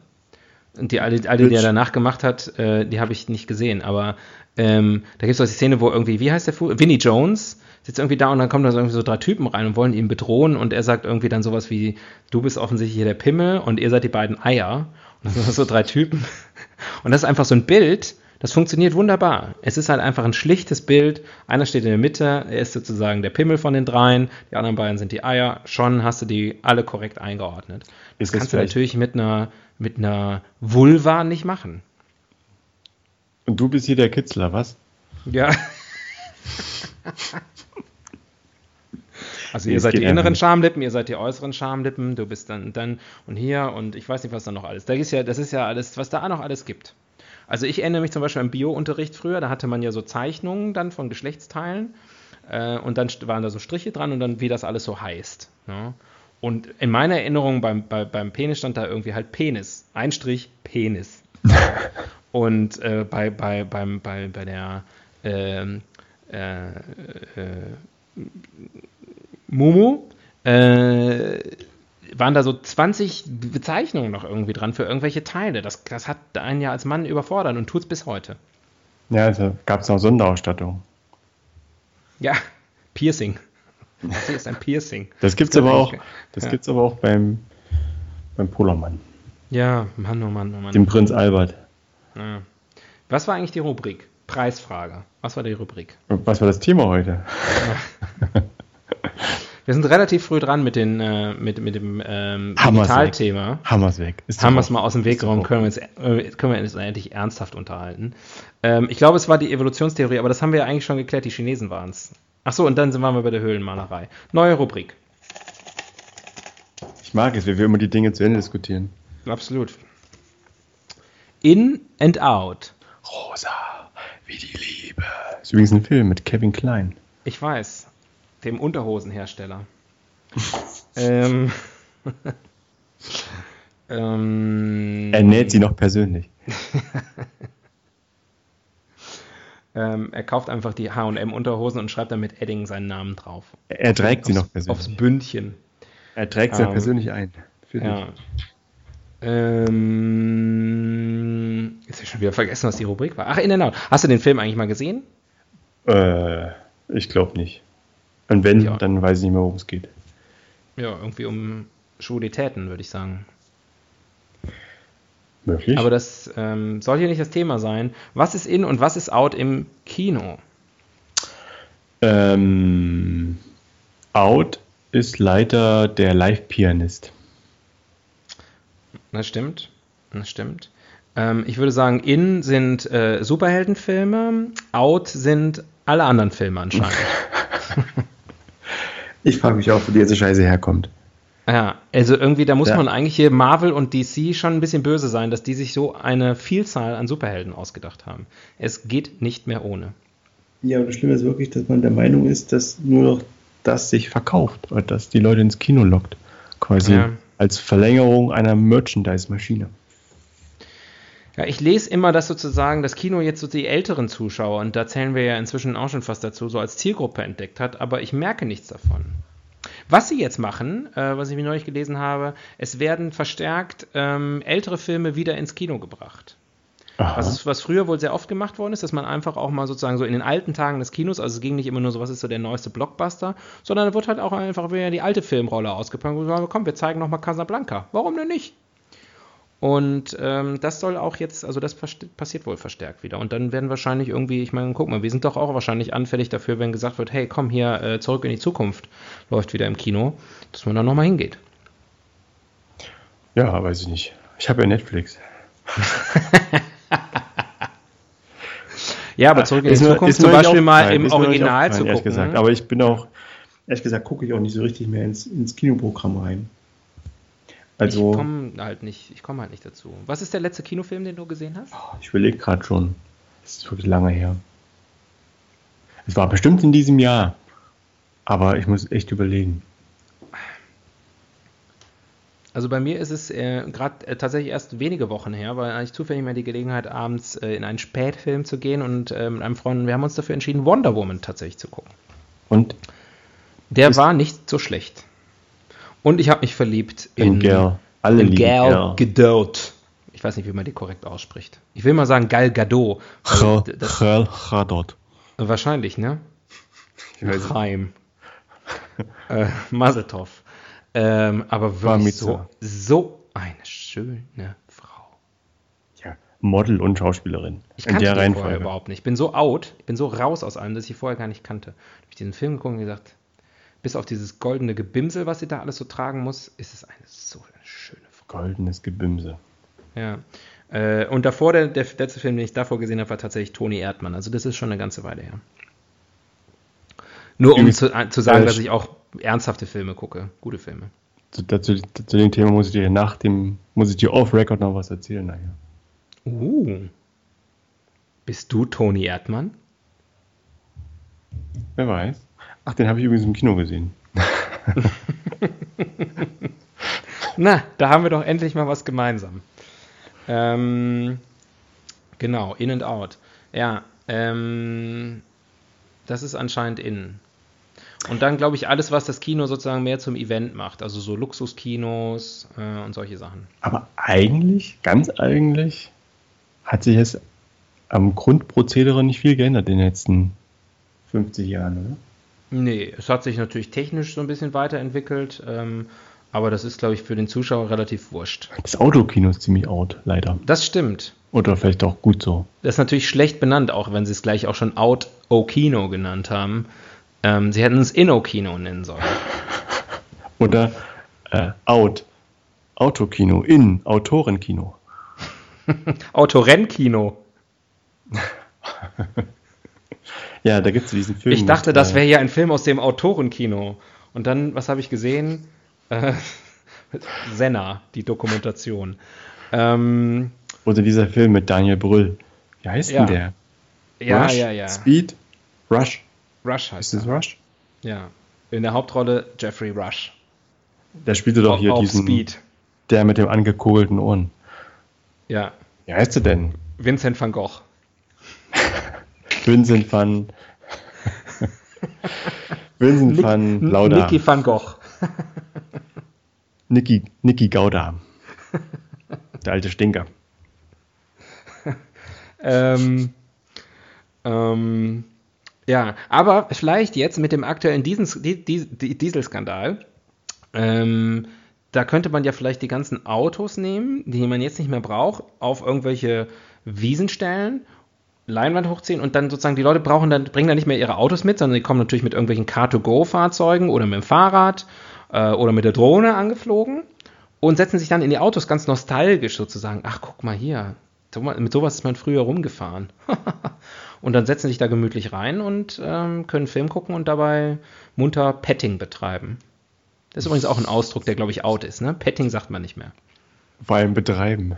[SPEAKER 1] Und die alle, alle die er danach gemacht hat, äh, die habe ich nicht gesehen, aber ähm, da gibt es auch die Szene, wo irgendwie, wie heißt der Fu Vinnie Jones sitzt irgendwie da und dann kommen da so irgendwie so drei Typen rein und wollen ihn bedrohen und er sagt irgendwie dann sowas wie, du bist offensichtlich hier der Pimmel und ihr seid die beiden Eier. Und das sind so drei Typen. Und das ist einfach so ein Bild, das funktioniert wunderbar. Es ist halt einfach ein schlichtes Bild. Einer steht in der Mitte, er ist sozusagen der Pimmel von den dreien, die anderen beiden sind die Eier. Schon hast du die alle korrekt eingeordnet. Das
[SPEAKER 2] das
[SPEAKER 1] kannst du natürlich mit einer, mit einer Vulva nicht machen.
[SPEAKER 2] Und du bist hier der Kitzler, was?
[SPEAKER 1] Ja. Also ihr seid die inneren. Schamlippen, ihr seid die äußeren Schamlippen, du bist dann dann und hier und ich weiß nicht, was da noch alles. Da ist ja, das ist ja alles, was da noch alles gibt. Also ich erinnere mich zum Beispiel am Bio-Unterricht früher, da hatte man ja so Zeichnungen dann von Geschlechtsteilen äh, und dann waren da so Striche dran und dann wie das alles so heißt. Ja? Und in meiner Erinnerung beim, bei, beim Penis stand da irgendwie halt Penis, ein Strich Penis. Und äh, bei, bei, beim, bei, bei der ähm, äh, äh, Mumu äh, waren da so 20 Bezeichnungen noch irgendwie dran für irgendwelche Teile. Das, das hat einen ja als Mann überfordert und tut es bis heute.
[SPEAKER 2] Ja, also gab es noch Sonderausstattung.
[SPEAKER 1] Ja, Piercing. Das hier ist ein Piercing.
[SPEAKER 2] Das gibt's
[SPEAKER 1] Das
[SPEAKER 2] aber auch, das
[SPEAKER 1] ja.
[SPEAKER 2] gibt's aber auch beim, beim Polarmann,
[SPEAKER 1] Ja, Mann, oh Mann, oh Mann.
[SPEAKER 2] dem Prinz Albert.
[SPEAKER 1] Ja. Was war eigentlich die Rubrik? Preisfrage. Was war die Rubrik?
[SPEAKER 2] Was war das Thema heute?
[SPEAKER 1] Wir sind relativ früh dran mit, den, äh, mit, mit dem ähm,
[SPEAKER 2] Hammer's
[SPEAKER 1] Digitalthema.
[SPEAKER 2] Hammers weg. Ist
[SPEAKER 1] Haben wir
[SPEAKER 2] doch-
[SPEAKER 1] es mal aus dem Weg geräumt, können wir, uns, äh, können wir uns endlich ernsthaft unterhalten. Ähm, ich glaube, es war die Evolutionstheorie, aber das haben wir ja eigentlich schon geklärt, die Chinesen waren es. Achso, und dann sind wir bei der Höhlenmalerei. Neue Rubrik.
[SPEAKER 2] Ich mag es, wenn wir immer die Dinge zu Ende diskutieren.
[SPEAKER 1] Absolut. In and Out.
[SPEAKER 2] Rosa, wie die Liebe. Ist übrigens ein Film mit Kevin Klein.
[SPEAKER 1] Ich weiß. Dem Unterhosenhersteller. ähm, ähm,
[SPEAKER 2] Er näht sie noch persönlich.
[SPEAKER 1] ähm, er kauft einfach die H&M-Unterhosen und schreibt dann mit Edding seinen Namen drauf.
[SPEAKER 2] Er trägt sie
[SPEAKER 1] aufs,
[SPEAKER 2] noch persönlich.
[SPEAKER 1] Aufs Bündchen.
[SPEAKER 2] Er trägt sie
[SPEAKER 1] Ähm,
[SPEAKER 2] persönlich ein. für
[SPEAKER 1] Ja.
[SPEAKER 2] dich.
[SPEAKER 1] Ähm, jetzt habe ich schon wieder vergessen, was die Rubrik war. Ach, In and Out. Hast du den Film eigentlich mal gesehen?
[SPEAKER 2] Äh, ich glaube nicht. Und wenn,
[SPEAKER 1] Ja.
[SPEAKER 2] dann weiß ich nicht mehr, worum es geht.
[SPEAKER 1] Ja, irgendwie um Schwulitäten, würde ich sagen.
[SPEAKER 2] Möglich?
[SPEAKER 1] Aber das ähm, soll hier nicht das Thema sein. Was ist in und was ist out im Kino?
[SPEAKER 2] ähm, Out ist leider der Live-Pianist.
[SPEAKER 1] Das stimmt. Das stimmt. Ähm, ich würde sagen, in sind äh, Superheldenfilme, out sind alle anderen Filme anscheinend.
[SPEAKER 2] Ich frage mich auch, wo die ganze Scheiße herkommt.
[SPEAKER 1] ja, also irgendwie, da muss
[SPEAKER 2] Ja.
[SPEAKER 1] man eigentlich hier Marvel und DC schon ein bisschen böse sein, dass die sich so eine Vielzahl an Superhelden ausgedacht haben. Es geht nicht mehr ohne.
[SPEAKER 2] Ja, und das Schlimme ist wirklich, dass man der Meinung ist, dass nur noch das sich verkauft und dass die Leute ins Kino lockt. Quasi
[SPEAKER 1] Ja.
[SPEAKER 2] Als Verlängerung einer Merchandise-Maschine.
[SPEAKER 1] Ja, ich lese immer, dass sozusagen das Kino jetzt so die älteren Zuschauer, und da zählen wir ja inzwischen auch schon fast dazu, so als Zielgruppe entdeckt hat, aber ich merke nichts davon. Was sie jetzt machen, äh, was ich mir neulich gelesen habe, es werden verstärkt ähm, ältere Filme wieder ins Kino gebracht.
[SPEAKER 2] Aha.
[SPEAKER 1] Was, ist, was früher wohl sehr oft gemacht worden ist, dass man einfach auch mal sozusagen so in den alten Tagen des Kinos, also es ging nicht immer nur so, was ist so der neueste Blockbuster, sondern da wird halt auch einfach wieder die alte Filmrolle ausgepackt und gesagt, komm, wir zeigen nochmal Casablanca. Warum denn nicht? Und ähm, das soll auch jetzt, also das passiert wohl verstärkt wieder. Und dann werden wahrscheinlich irgendwie, ich meine, guck mal, wir sind doch auch wahrscheinlich anfällig dafür, wenn gesagt wird, hey, komm hier, äh, zurück in die Zukunft, läuft wieder im Kino, dass man da nochmal hingeht.
[SPEAKER 2] Ja, weiß ich nicht. Ich habe ja Netflix.
[SPEAKER 1] Ja, aber zurück in die Zukunft
[SPEAKER 2] mir
[SPEAKER 1] zum Beispiel mal
[SPEAKER 2] aufgefallen,
[SPEAKER 1] im Original
[SPEAKER 2] aufgefallen,
[SPEAKER 1] zu
[SPEAKER 2] ehrlich
[SPEAKER 1] gucken.
[SPEAKER 2] Gesagt.
[SPEAKER 1] ne?
[SPEAKER 2] Aber ich bin auch, ehrlich gesagt, gucke ich auch nicht so richtig mehr ins, ins Kinoprogramm rein. Also,
[SPEAKER 1] ich komme halt nicht, ich komme halt nicht dazu. Was ist der letzte Kinofilm, den du gesehen hast?
[SPEAKER 2] ich überlege gerade schon. Das ist wirklich lange her. Es war bestimmt in diesem Jahr. Aber ich muss echt überlegen.
[SPEAKER 1] Also bei mir ist es äh, gerade äh, tatsächlich erst wenige Wochen her, weil eigentlich zufällig mal die Gelegenheit abends äh, in einen Spätfilm zu gehen und äh, mit einem Freund, wir haben uns dafür entschieden, Wonder Woman tatsächlich zu gucken.
[SPEAKER 2] Und
[SPEAKER 1] Der war nicht so schlecht. Und ich habe mich verliebt
[SPEAKER 2] in
[SPEAKER 1] in,
[SPEAKER 2] Gal. Alle
[SPEAKER 1] in Gal
[SPEAKER 2] Gal.
[SPEAKER 1] Gadot. Ich weiß nicht, wie man die korrekt ausspricht. Ich will mal sagen Gal Gadot.
[SPEAKER 2] Gal Gadot.
[SPEAKER 1] wahrscheinlich, ne?
[SPEAKER 2] Ich weiß.
[SPEAKER 1] Chaim. äh, Maseltov. Ähm, aber wirklich so, so eine schöne Frau.
[SPEAKER 2] Ja, Model und Schauspielerin.
[SPEAKER 1] Ich
[SPEAKER 2] in
[SPEAKER 1] kannte
[SPEAKER 2] der
[SPEAKER 1] die vorher
[SPEAKER 2] Reihenfolge.
[SPEAKER 1] überhaupt nicht. Ich bin so out, ich bin so raus aus allem, dass ich die vorher gar nicht kannte. Ich diesen Film geguckt und gesagt, bis auf dieses goldene Gebimsel, was sie da alles so tragen muss, ist es eine so eine schöne Frau.
[SPEAKER 2] Goldenes Gebimse.
[SPEAKER 1] Ja. Äh, und davor, der, der letzte Film, den ich davor gesehen habe, war tatsächlich Toni Erdmann. Also das ist schon eine ganze Weile her. Nur um zu, äh, zu sagen, dass ich auch ernsthafte Filme gucke. Gute Filme.
[SPEAKER 2] Zu, dazu, zu dem Thema muss ich dir nach dem, muss ich dir off-Record noch was erzählen nachher.
[SPEAKER 1] Uh. Bist du Toni Erdmann?
[SPEAKER 2] Wer weiß. Ach, den habe ich übrigens im Kino gesehen.
[SPEAKER 1] Na, da haben wir doch endlich mal was gemeinsam. Ähm, genau, In and Out. Ja, ähm, das ist anscheinend in. Und dann glaube ich alles, was das Kino sozusagen mehr zum Event macht, also so Luxuskinos äh, und solche Sachen.
[SPEAKER 2] Aber eigentlich, ganz eigentlich, hat sich jetzt am Grundprozedere nicht viel geändert in den letzten 50 Jahren, oder?
[SPEAKER 1] Nee, es hat sich natürlich technisch so ein bisschen weiterentwickelt, ähm, aber das ist, glaube ich, für den Zuschauer relativ wurscht.
[SPEAKER 2] Das Autokino ist ziemlich out, leider.
[SPEAKER 1] Das stimmt.
[SPEAKER 2] Oder vielleicht auch gut so.
[SPEAKER 1] Das ist natürlich schlecht benannt, auch wenn sie es gleich auch schon Out-O-Kino genannt haben. Ähm, sie hätten es Inno-Kino nennen sollen.
[SPEAKER 2] Oder äh, out. Autokino, in, Autorenkino.
[SPEAKER 1] Autorrennkino.
[SPEAKER 2] Ja, da gibt es diesen Film.
[SPEAKER 1] Ich dachte,
[SPEAKER 2] mit,
[SPEAKER 1] das
[SPEAKER 2] äh,
[SPEAKER 1] wäre ja ein Film aus dem Autorenkino. Und dann, was habe ich gesehen? Äh, Senna, die Dokumentation. Ähm,
[SPEAKER 2] Oder dieser Film mit Daniel Brüll. Wie heißt
[SPEAKER 1] Ja.
[SPEAKER 2] denn der?
[SPEAKER 1] ja,
[SPEAKER 2] Rush?
[SPEAKER 1] ja, ja.
[SPEAKER 2] Speed? Rush?
[SPEAKER 1] Rush heißt
[SPEAKER 2] Ist das. Rush?
[SPEAKER 1] Ja. In der Hauptrolle Jeffrey Rush.
[SPEAKER 2] Der spielte doch hier diesen,
[SPEAKER 1] Speed.
[SPEAKER 2] der mit dem angekugelten Ohren.
[SPEAKER 1] Ja.
[SPEAKER 2] Wie heißt er denn?
[SPEAKER 1] Vincent van Gogh.
[SPEAKER 2] Vincent van. Vincent van Lauda.
[SPEAKER 1] Nicky van Gogh.
[SPEAKER 2] Niki, Niki Gauda. Der alte Stinker.
[SPEAKER 1] ähm, ähm, ja, aber vielleicht jetzt mit dem aktuellen Diesel, Dieselskandal, ähm, da könnte man ja vielleicht die ganzen Autos nehmen, die man jetzt nicht mehr braucht, auf irgendwelche Wiesen stellen, Leinwand hochziehen und dann sozusagen die Leute brauchen dann, bringen dann nicht mehr ihre Autos mit, sondern die kommen natürlich mit irgendwelchen Car-to-Go-Fahrzeugen oder mit dem Fahrrad äh, oder mit der Drohne angeflogen und setzen sich dann in die Autos ganz nostalgisch sozusagen. Ach, guck mal hier, mit sowas ist man früher rumgefahren. und dann setzen sich da gemütlich rein und ähm, können Film gucken und dabei munter Petting betreiben. Das ist übrigens auch ein Ausdruck, der, glaube ich, out ist. Ne? Petting sagt man nicht mehr.
[SPEAKER 2] Vor allem betreiben.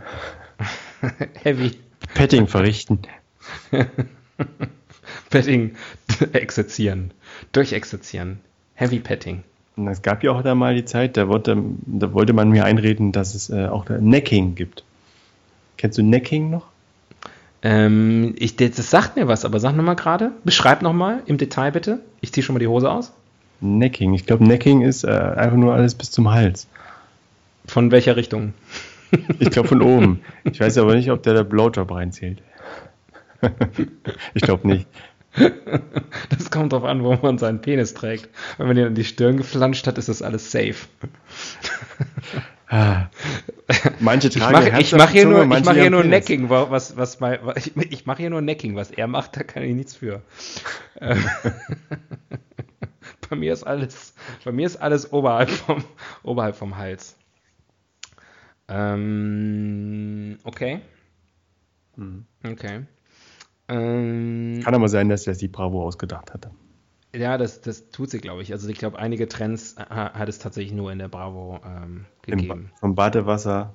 [SPEAKER 1] Heavy.
[SPEAKER 2] Petting verrichten.
[SPEAKER 1] Petting exerzieren. Durchexerzieren. Heavy Petting.
[SPEAKER 2] Und es gab ja auch da mal die Zeit, da wollte, da wollte man mir einreden, dass es äh, auch Necking gibt. Kennst du Necking noch?
[SPEAKER 1] Ähm, ich, das sagt mir was, aber sag nochmal gerade. Beschreib nochmal im Detail bitte. Ich ziehe schon mal die Hose aus.
[SPEAKER 2] Necking. Ich glaube, Necking ist äh, einfach nur alles bis zum Hals.
[SPEAKER 1] Von welcher Richtung?
[SPEAKER 2] ich glaube von oben. Ich weiß aber nicht, ob der der Blowjob reinzählt. ich glaube nicht.
[SPEAKER 1] Das kommt darauf an, wo man seinen Penis trägt. Wenn man ihn an die Stirn geflanscht hat, ist das alles safe.
[SPEAKER 2] Ah. Manche
[SPEAKER 1] tragen ich mache mach hier nur, ich mach hier nur Necking, was, was mein, ich, ich mache hier nur Necking, was er macht, da kann ich nichts für. bei mir ist alles, bei mir ist alles oberhalb vom, oberhalb vom Hals. Ähm, okay.
[SPEAKER 2] Hm.
[SPEAKER 1] Okay.
[SPEAKER 2] Ähm, Kann aber sein, dass er die Bravo ausgedacht hatte.
[SPEAKER 1] Ja, das, das tut sie, glaube ich. Also ich glaube, einige Trends hat es tatsächlich nur in der Bravo ähm, gegeben.
[SPEAKER 2] Ba vom Badewasser,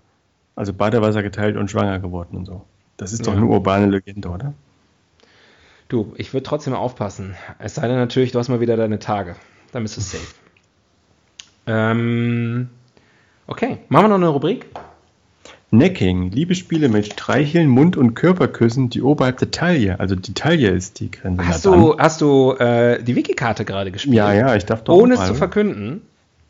[SPEAKER 2] also Badewasser geteilt und schwanger geworden und so. Das ist doch eine urbane Legende, oder?
[SPEAKER 1] Du, ich würde trotzdem aufpassen. Es sei denn natürlich, du hast mal wieder deine Tage. Dann bist du safe. ähm, okay, machen wir noch eine Rubrik?
[SPEAKER 2] Necking, Liebesspiele mit Streicheln, Mund- und Körperküssen, die oberhalb der Taille. Also die Taille ist die Grenze.
[SPEAKER 1] Hast du, hast du äh, die Wiki-Karte gerade gespielt?
[SPEAKER 2] Ja, ja, ich darf doch.
[SPEAKER 1] Ohne es zu verkünden.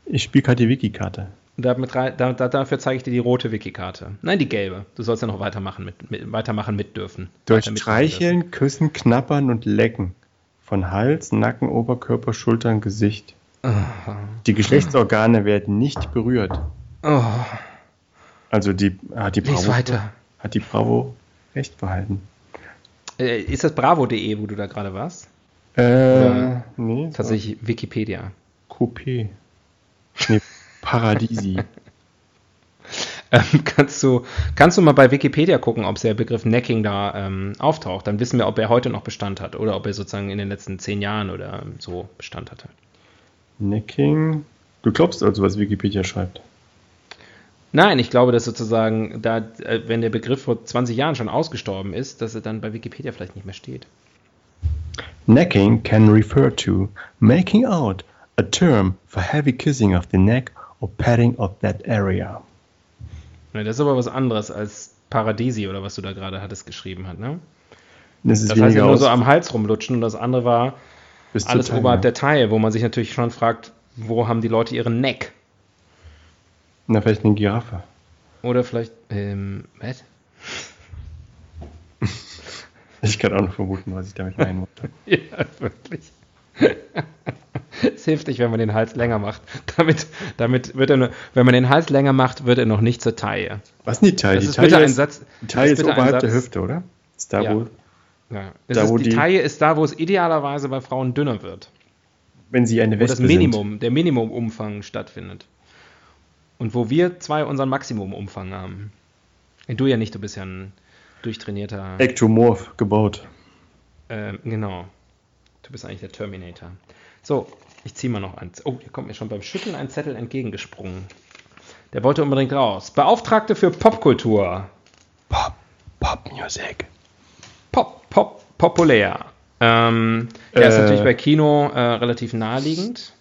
[SPEAKER 2] Ich spiele gerade die Wiki-Karte.
[SPEAKER 1] Da, da, dafür zeige ich dir die rote Wiki-Karte. Nein, die gelbe. Du sollst ja noch weitermachen mit, mit weitermachen mit dürfen.
[SPEAKER 2] Durch Streicheln, dürfen. Küssen, Knappern und Lecken. Von Hals, Nacken, Oberkörper, Schultern, Gesicht. Oh. Die Geschlechtsorgane werden nicht berührt.
[SPEAKER 1] Oh.
[SPEAKER 2] Also die hat die
[SPEAKER 1] Bravo weiter.
[SPEAKER 2] hat die Bravo recht behalten.
[SPEAKER 1] Äh, ist das bravo.de, wo du da gerade warst?
[SPEAKER 2] Äh, nee.
[SPEAKER 1] Tatsächlich Wikipedia.
[SPEAKER 2] Coupé. Nee, Paradisi.
[SPEAKER 1] ähm, kannst, du, kannst du mal bei Wikipedia gucken, ob der Begriff Necking da ähm, auftaucht? Dann wissen wir, ob er heute noch Bestand hat oder ob er sozusagen in den letzten zehn Jahren oder so Bestand hatte.
[SPEAKER 2] Necking. Du glaubst also, was Wikipedia schreibt?
[SPEAKER 1] Nein, ich glaube, dass sozusagen, da, äh, wenn der Begriff vor 20 Jahren schon ausgestorben ist, dass er dann bei Wikipedia vielleicht nicht mehr steht.
[SPEAKER 2] Necking can refer to making out, a term for heavy kissing of the neck or patting of that area.
[SPEAKER 1] das ist aber was anderes als Paradisi oder was du da gerade hattest geschrieben hat, ne?
[SPEAKER 2] Das, ist
[SPEAKER 1] das heißt ja nur so am Hals rumlutschen und das andere war alles oberhalb der Taille, wo man sich natürlich schon fragt, wo haben die Leute ihren Neck?
[SPEAKER 2] Na, vielleicht eine Giraffe.
[SPEAKER 1] Oder vielleicht, ähm, was?
[SPEAKER 2] Ich kann auch noch vermuten, was ich damit meinen wollte.
[SPEAKER 1] ja, wirklich. es hilft nicht, wenn man den Hals länger macht. Damit, damit wird er nur, wenn man den Hals länger macht, wird er noch nicht zur Taille.
[SPEAKER 2] Was ist die Taille?
[SPEAKER 1] Das
[SPEAKER 2] die
[SPEAKER 1] ist
[SPEAKER 2] Taille
[SPEAKER 1] bitte ein Satz.
[SPEAKER 2] Die Taille ist, ist oberhalb der Hüfte, oder?
[SPEAKER 1] Ist da, ja. wo, ja. da, ist, wo die, die Taille ist da, wo es idealerweise bei Frauen dünner wird.
[SPEAKER 2] Wenn sie eine Wespe
[SPEAKER 1] wo das Minimum, sind. der Minimumumfang stattfindet. Und wo wir zwei unseren Maximumumfang haben. Du ja nicht, du bist ja ein durchtrainierter.
[SPEAKER 2] Ektomorph gebaut.
[SPEAKER 1] Äh, genau. Du bist eigentlich der Terminator. So, ich ziehe mal noch eins. Oh, hier kommt mir schon beim Schütteln ein Zettel entgegengesprungen. Der wollte unbedingt raus. Beauftragte für Popkultur.
[SPEAKER 2] Pop, Pop Music.
[SPEAKER 1] Pop, Pop, populär. Ähm, der äh, ist natürlich bei Kino äh, relativ naheliegend.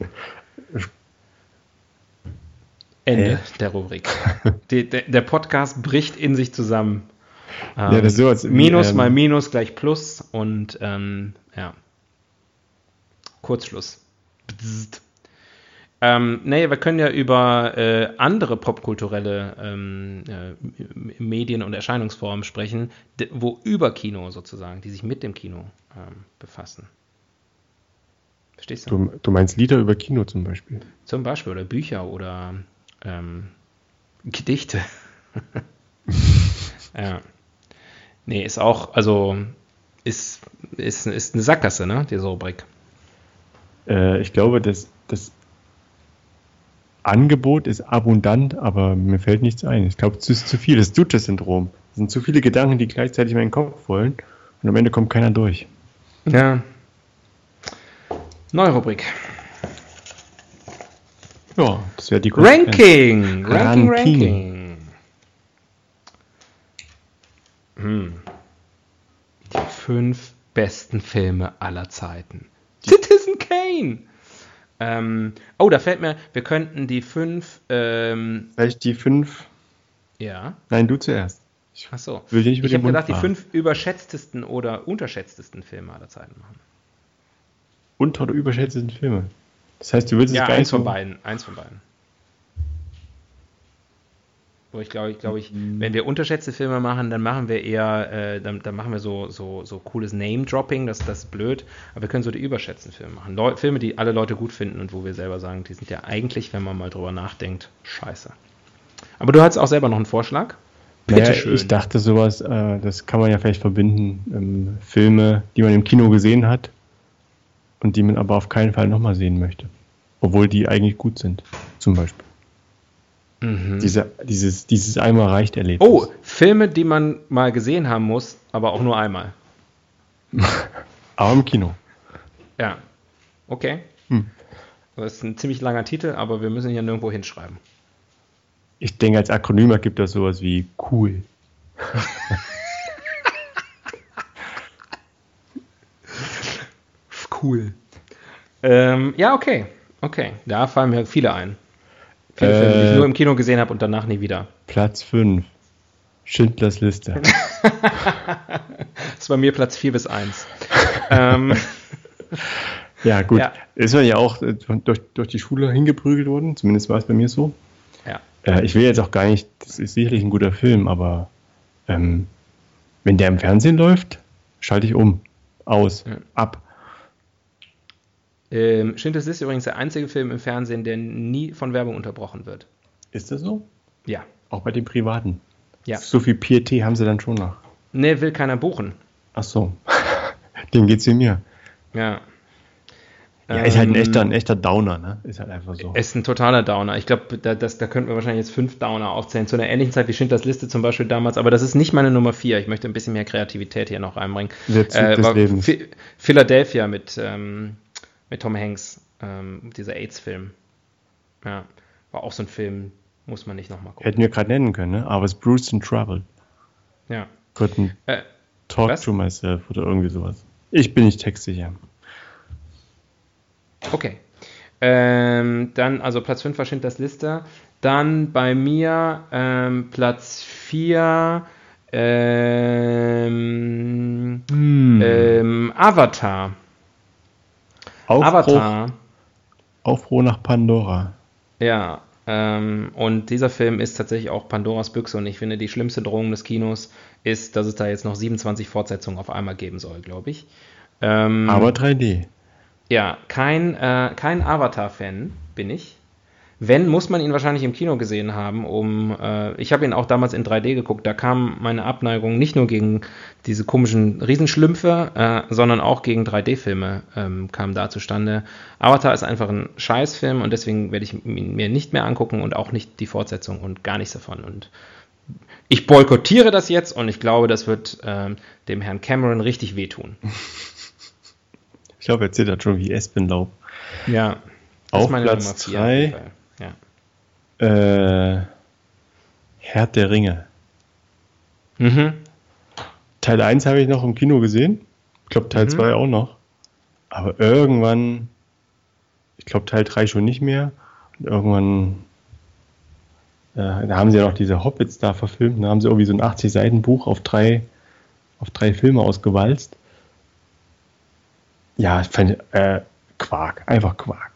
[SPEAKER 1] Ende Hä? der Rubrik. Die, der, der, Podcast bricht in sich zusammen.
[SPEAKER 2] Ähm, ja, das ist so, als,
[SPEAKER 1] Minus ähm, mal Minus gleich Plus und ähm, ja. Kurzschluss. Ähm, nee, wir können ja über äh, andere popkulturelle ähm, äh, Medien und Erscheinungsformen sprechen, wo über Kino sozusagen, die sich mit dem Kino ähm, befassen.
[SPEAKER 2] Verstehst du? du? du? meinst Lieder über Kino zum Beispiel?
[SPEAKER 1] Zum Beispiel oder Bücher oder ähm, Gedichte. ja. Nee, ist auch, also ist, ist, ist eine Sackgasse, ne, diese Rubrik.
[SPEAKER 2] Äh, ich glaube, das, das Angebot ist abundant, aber mir fällt nichts ein. Ich glaube, es ist zu viel, das Duce-Syndrom. Es sind zu viele Gedanken, die gleichzeitig in meinen Kopf wollen und am Ende kommt keiner durch.
[SPEAKER 1] Ja. Neue Rubrik.
[SPEAKER 2] Ja, das wäre die
[SPEAKER 1] Ranking. Ranking, Ranking, Ranking. Hm. Die fünf besten Filme aller Zeiten. Citizen Kane. Ähm, oh, da fällt mir, wir könnten die fünf. Ähm,
[SPEAKER 2] Vielleicht die fünf.
[SPEAKER 1] Ja.
[SPEAKER 2] Nein, du zuerst.
[SPEAKER 1] Ich Ach so.
[SPEAKER 2] Will
[SPEAKER 1] ich ich habe gedacht, die fünf überschätztesten oder unterschätztesten Filme aller Zeiten machen.
[SPEAKER 2] Unter- oder überschätztesten Filme? Das heißt, du willst
[SPEAKER 1] ja, es gar eins von beiden. Eins von beiden. Wo ich glaube, ich glaube, ich, mhm. wenn wir unterschätzte Filme machen, dann machen wir eher, äh, dann, dann, machen wir so, so, so cooles Name-Dropping, das, das ist blöd, aber wir können so die überschätzten Filme machen. Leu Filme, die alle Leute gut finden und wo wir selber sagen, die sind ja eigentlich, wenn man mal drüber nachdenkt, scheiße. Aber du hattest auch selber noch einen Vorschlag?
[SPEAKER 2] Naja. Ich dachte sowas, äh, das kann man ja vielleicht verbinden, ähm, Filme, die man im Kino gesehen hat und die man aber auf keinen Fall nochmal sehen möchte. Obwohl die eigentlich gut sind, zum Beispiel. Mhm. Diese, dieses, dieses einmal reicht Erlebnis.
[SPEAKER 1] Oh, Filme, die man mal gesehen haben muss, aber auch nur einmal.
[SPEAKER 2] aber im Kino.
[SPEAKER 1] Ja. Okay. Hm. Das ist ein ziemlich langer Titel, aber wir müssen ihn ja nirgendwo hinschreiben.
[SPEAKER 2] Ich denke, als Akronym gibt das sowas wie cool.
[SPEAKER 1] cool. Ähm, ja, okay. Okay. Da fallen mir viele ein. Viele Filme, die ich nur im Kino gesehen habe und danach nie wieder.
[SPEAKER 2] Platz 5. Schindlers Liste.
[SPEAKER 1] das ist bei mir Platz 4 bis 1. ähm.
[SPEAKER 2] Ja, gut. Ja. Ist man ja auch äh, durch, durch die Schule hingeprügelt worden, zumindest war es bei mir so.
[SPEAKER 1] Ja.
[SPEAKER 2] Äh, ich will jetzt auch gar nicht, das ist sicherlich ein guter Film, aber ähm, wenn der im Fernsehen läuft, schalte ich um, aus, ja. ab.
[SPEAKER 1] Ähm, Schindlers ist übrigens der einzige Film im Fernsehen, der nie von Werbung unterbrochen wird.
[SPEAKER 2] Ist das so?
[SPEAKER 1] Ja.
[SPEAKER 2] Auch bei den Privaten?
[SPEAKER 1] Ja.
[SPEAKER 2] So viel Pietät haben sie dann schon noch.
[SPEAKER 1] Nee, will keiner buchen.
[SPEAKER 2] Ach so. Dem geht's wie mir.
[SPEAKER 1] Ja.
[SPEAKER 2] Ja, ist halt ein ähm, echter, ein echter Downer, ne? Ist halt einfach so.
[SPEAKER 1] Ist ein totaler Downer. Ich glaube, da, da könnten wir wahrscheinlich jetzt fünf Downer aufzählen. Zu einer ähnlichen Zeit wie Schindlers Liste zum Beispiel damals, aber das ist nicht meine Nummer vier. Ich möchte ein bisschen mehr Kreativität hier noch reinbringen.
[SPEAKER 2] Der Zug äh, des Lebens.
[SPEAKER 1] Philadelphia mit ähm, mit Tom Hanks, ähm, dieser AIDS-Film. Ja, war auch so ein Film, muss man nicht nochmal
[SPEAKER 2] gucken. Hätten wir gerade nennen können, ne? Aber es ist Bruce in Trouble.
[SPEAKER 1] Ja.
[SPEAKER 2] Couldn't äh, talk was? to myself oder irgendwie sowas. Ich bin nicht textsicher.
[SPEAKER 1] Okay. Ähm, dann, also Platz 5 war Schindlers Liste. Dann bei mir ähm, Platz 4 ähm, hm. ähm, Avatar.
[SPEAKER 2] Aufbruch, Avatar. Aufbruch nach Pandora.
[SPEAKER 1] Ja, ähm, und dieser Film ist tatsächlich auch Pandoras Büchse und ich finde, die schlimmste Drohung des Kinos ist, dass es da jetzt noch 27 Fortsetzungen auf einmal geben soll, glaube ich.
[SPEAKER 2] Ähm, Aber 3D.
[SPEAKER 1] Ja, kein, äh, kein Avatar-Fan bin ich. Wenn, muss man ihn wahrscheinlich im Kino gesehen haben, um, äh, ich habe ihn auch damals in 3D geguckt, da kam meine Abneigung nicht nur gegen diese komischen Riesenschlümpfe, äh, sondern auch gegen 3D-Filme ähm, kam da zustande. Avatar ist einfach ein Scheißfilm und deswegen werde ich ihn mir nicht mehr angucken und auch nicht die Fortsetzung und gar nichts davon. Und ich boykottiere das jetzt und ich glaube, das wird äh, dem Herrn Cameron richtig wehtun.
[SPEAKER 2] Ich glaube, er zittert schon wie Espenlaub.
[SPEAKER 1] Ja.
[SPEAKER 2] Auf Platz 3 äh, Herr der Ringe. Mhm. Teil 1 habe ich noch im Kino gesehen. Ich glaube Teil mhm. 2 auch noch. Aber irgendwann, ich glaube Teil 3 schon nicht mehr. Und irgendwann, äh, da haben sie ja noch diese Hobbits da verfilmt. Da haben sie irgendwie so ein 80-Seiten-Buch auf drei, auf drei Filme ausgewalzt. Ja, ich fand, äh, Quark, einfach Quark.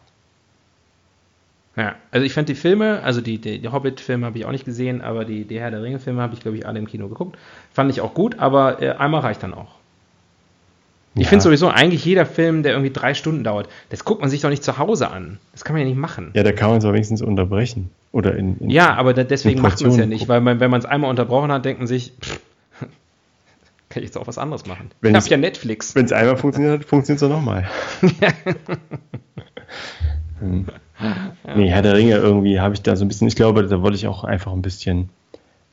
[SPEAKER 1] Ja, also ich fand die Filme, also die, die, die Hobbit-Filme habe ich auch nicht gesehen, aber die, die Herr der Ringe-Filme habe ich, glaube ich, alle im Kino geguckt. Fand ich auch gut, aber äh, einmal reicht dann auch. Ich
[SPEAKER 2] Ja.
[SPEAKER 1] finde sowieso, eigentlich jeder Film, der irgendwie drei Stunden dauert, das guckt man sich doch nicht zu Hause an. Das kann man ja nicht machen.
[SPEAKER 2] Ja, da kann man es aber wenigstens unterbrechen. Oder in, in
[SPEAKER 1] Ja, aber da, deswegen macht man es ja nicht, weil man, wenn man es einmal unterbrochen hat, denkt man sich, pff, kann ich jetzt auch was anderes machen.
[SPEAKER 2] Wenn
[SPEAKER 1] ich habe ja Netflix.
[SPEAKER 2] Wenn es einmal funktioniert hat, funktioniert es auch nochmal. hm. Nee, Herr der Ringe irgendwie habe ich da so ein bisschen, ich glaube, da wollte ich auch einfach ein bisschen,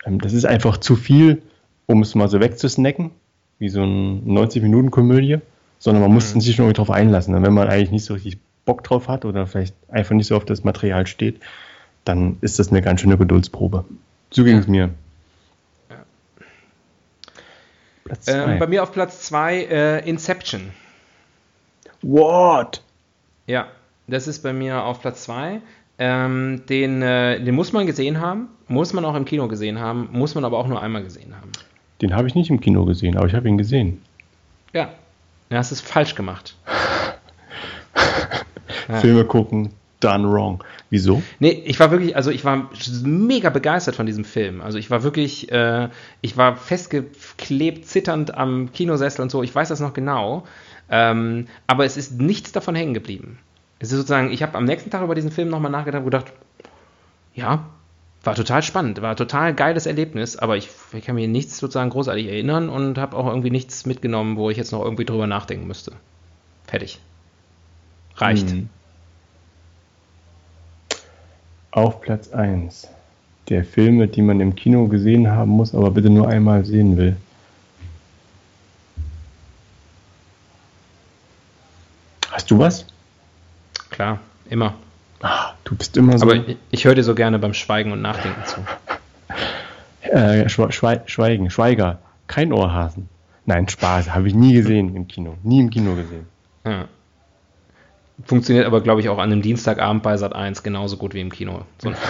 [SPEAKER 2] ähm, das ist einfach zu viel, um es mal so wegzusnacken, wie so eine 90-Minuten-Komödie, sondern man muss sich schon irgendwie drauf einlassen. Und wenn man eigentlich nicht so richtig Bock drauf hat oder vielleicht einfach nicht so auf das Material steht, dann ist das eine ganz schöne Geduldsprobe. So ging es mir. Platz
[SPEAKER 1] Ähm, bei mir auf Platz 2 äh, Inception.
[SPEAKER 2] What?
[SPEAKER 1] Ja, das ist bei mir auf Platz 2. Ähm, den, äh, den muss man gesehen haben, muss man auch im Kino gesehen haben, muss man aber auch nur einmal gesehen haben.
[SPEAKER 2] Den habe ich nicht im Kino gesehen, aber ich habe ihn gesehen.
[SPEAKER 1] Ja, du hast es falsch gemacht. Ja.
[SPEAKER 2] Filme gucken, done wrong. Wieso?
[SPEAKER 1] Nee, ich war wirklich, also ich war mega begeistert von diesem Film. Also ich war wirklich, äh, ich war festgeklebt, zitternd am Kinosessel und so. Ich weiß das noch genau. Ähm, aber es ist nichts davon hängen geblieben. Es ist sozusagen, ich habe am nächsten Tag über diesen Film nochmal nachgedacht und gedacht, ja, war total spannend, war total geiles Erlebnis, aber ich, ich kann mir nichts sozusagen großartig erinnern und habe auch irgendwie nichts mitgenommen, wo ich jetzt noch irgendwie drüber nachdenken müsste. Fertig. Reicht.
[SPEAKER 2] Hm. Auf Platz 1 der Filme, die man im Kino gesehen haben muss, aber bitte nur einmal sehen will. Hast du was?
[SPEAKER 1] Klar, immer.
[SPEAKER 2] Ah, du bist immer so.
[SPEAKER 1] Aber ich, ich höre dir so gerne beim Schweigen und Nachdenken zu.
[SPEAKER 2] äh, Schwe Schwei Schweigen, Schweiger, kein Ohrhasen. Nein, Spaß, habe ich nie gesehen im Kino. Nie im Kino gesehen.
[SPEAKER 1] Ja. Funktioniert aber, glaube ich, auch an einem Dienstagabend bei Sat 1 genauso gut wie im Kino. So.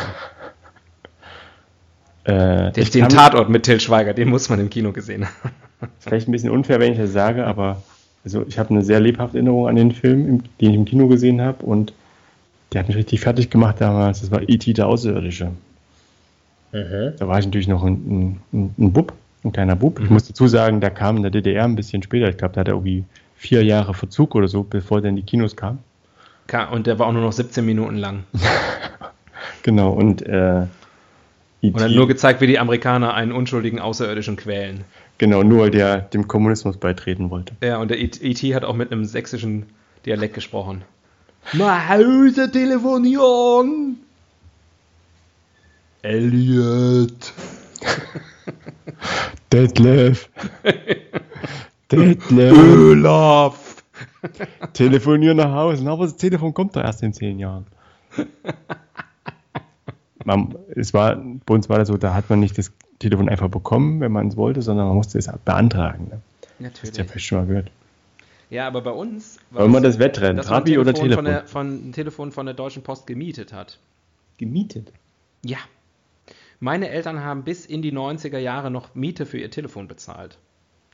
[SPEAKER 2] Äh,
[SPEAKER 1] Den, den Tatort mit Till Schweiger, den muss man im Kino gesehen haben.
[SPEAKER 2] Vielleicht ein bisschen unfair, wenn ich das sage, aber also ich habe eine sehr lebhafte Erinnerung an den Film, den ich im Kino gesehen habe und der hat mich richtig fertig gemacht damals. Das war E.T. der Außerirdische. Da war ich natürlich noch ein, ein, ein Bub, ein kleiner Bub. Ich muss dazu sagen, der kam in der DDR ein bisschen später. Ich glaube, da hat er irgendwie vier Jahre Verzug oder so, bevor der in die Kinos kam.
[SPEAKER 1] Ka- Und der war auch nur noch 17 Minuten lang.
[SPEAKER 2] Genau, und äh,
[SPEAKER 1] Und hat nur gezeigt, wie die Amerikaner einen unschuldigen Außerirdischen quälen.
[SPEAKER 2] Genau, nur weil der dem Kommunismus beitreten wollte.
[SPEAKER 1] Ja, und der E.T. hat auch mit einem sächsischen Dialekt gesprochen. Nach Hause telefonieren! Elliot!
[SPEAKER 2] Detlef! Detlef!
[SPEAKER 1] Olaf!
[SPEAKER 2] Telefonier nach Hause, aber das Telefon kommt doch erst in zehn Jahren. Man, es war, bei uns war das so, da hat man nicht das Telefon einfach bekommen, wenn man es wollte, sondern man musste es beantragen. Ne? Hast du ja
[SPEAKER 1] Natürlich.
[SPEAKER 2] vielleicht schon mal gehört.
[SPEAKER 1] Ja, aber bei uns
[SPEAKER 2] War immer das Wettrennen,
[SPEAKER 1] dass man
[SPEAKER 2] Trabi oder
[SPEAKER 1] Telefon Von der, von, ein Telefon von der Deutschen Post gemietet hat.
[SPEAKER 2] Gemietet.
[SPEAKER 1] Ja. Meine Eltern haben bis in die 90er Jahre noch Miete für ihr Telefon bezahlt.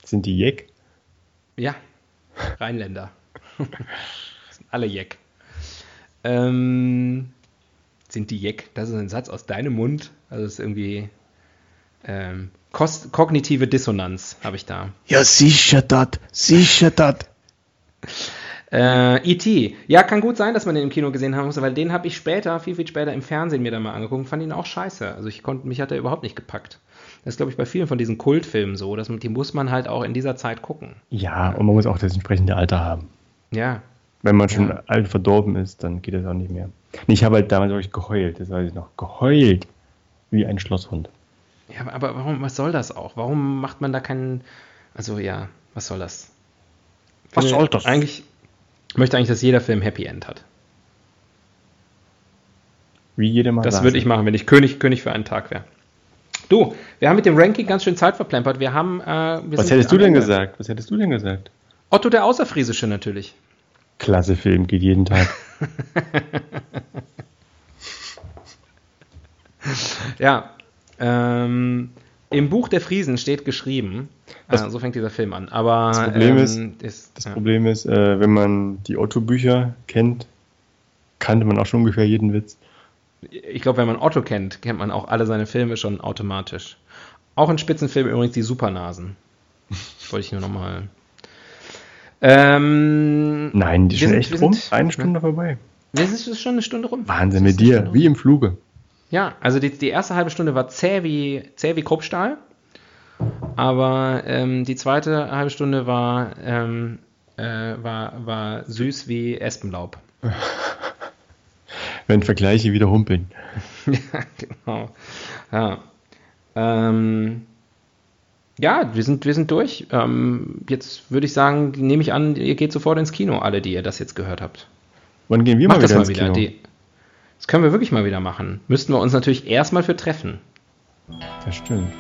[SPEAKER 2] Sind die Jeck?
[SPEAKER 1] Ja, Rheinländer. Das sind alle Jeck. Ähm, sind die Jeck? Das ist ein Satz aus deinem Mund. Also das ist irgendwie ähm, kognitive Dissonanz habe ich da.
[SPEAKER 2] Ja, sicher dat, sicher dat.
[SPEAKER 1] Äh, E.T. Ja, kann gut sein, dass man den im Kino gesehen haben muss, weil den habe ich später, viel, viel später im Fernsehen mir dann mal angeguckt und fand ihn auch scheiße. Also ich konnte, mich hat er überhaupt nicht gepackt. Das ist, glaube ich, bei vielen von diesen Kultfilmen so, dass man, die muss man halt auch in dieser Zeit gucken.
[SPEAKER 2] Ja, und man muss auch das entsprechende Alter haben.
[SPEAKER 1] Ja.
[SPEAKER 2] Wenn man schon
[SPEAKER 1] Ja.
[SPEAKER 2] alt verdorben ist, dann geht das auch nicht mehr. Ich habe halt damals wirklich geheult, das weiß ich noch. Geheult. Wie ein Schlosshund.
[SPEAKER 1] Ja, aber- warum, was soll das auch? Warum macht man da keinen, also ja, was soll das?
[SPEAKER 2] Was soll das?
[SPEAKER 1] Eigentlich, ich möchte eigentlich, dass jeder Film Happy End hat.
[SPEAKER 2] Wie jeder mal
[SPEAKER 1] Das würde ich machen, wenn ich König, König für einen Tag wäre. Du, wir haben mit dem Ranking ganz schön Zeit verplempert. Wir haben, äh, wir
[SPEAKER 2] Was hättest du denn
[SPEAKER 1] Ende.
[SPEAKER 2] gesagt? Was hättest du denn gesagt?
[SPEAKER 1] Otto der Außerfriesische natürlich.
[SPEAKER 2] Klasse Film, geht jeden Tag.
[SPEAKER 1] Ja, ähm, im Buch der Friesen steht geschrieben,
[SPEAKER 2] Das-
[SPEAKER 1] äh, so fängt dieser Film an. Aber
[SPEAKER 2] Das Problem ist-
[SPEAKER 1] ist
[SPEAKER 2] Das
[SPEAKER 1] ja.
[SPEAKER 2] Problem ist, äh, wenn man die Otto-Bücher kennt, kannte man auch schon ungefähr jeden Witz.
[SPEAKER 1] ich glaube, wenn man Otto kennt, kennt man auch alle seine Filme schon automatisch. Auch in Spitzenfilmen übrigens die Supernasen. Wollte ich nur nochmal.
[SPEAKER 2] Ähm, Nein, die sind echt rum. Eine Stunde vorbei.
[SPEAKER 1] Wir sind schon eine Stunde rum.
[SPEAKER 2] Wahnsinn mit dir, wie im Fluge.
[SPEAKER 1] Ja, also die, die erste halbe Stunde war zäh wie, zäh wie Kruppstahl. Aber ähm, die zweite halbe Stunde war, ähm, äh, war, war süß wie Espenlaub.
[SPEAKER 2] Wenn Vergleiche wieder humpeln.
[SPEAKER 1] ja, genau. Ja. Ähm, ja, wir sind, wir sind durch. Ähm, jetzt würde ich sagen, nehme ich an, ihr geht sofort ins Kino, alle, die ihr das jetzt gehört habt.
[SPEAKER 2] Wann gehen wir Macht mal wieder das mal wieder.
[SPEAKER 1] Die, das können wir wirklich mal wieder machen. Müssten wir uns natürlich erstmal für treffen.
[SPEAKER 2] Das stimmt.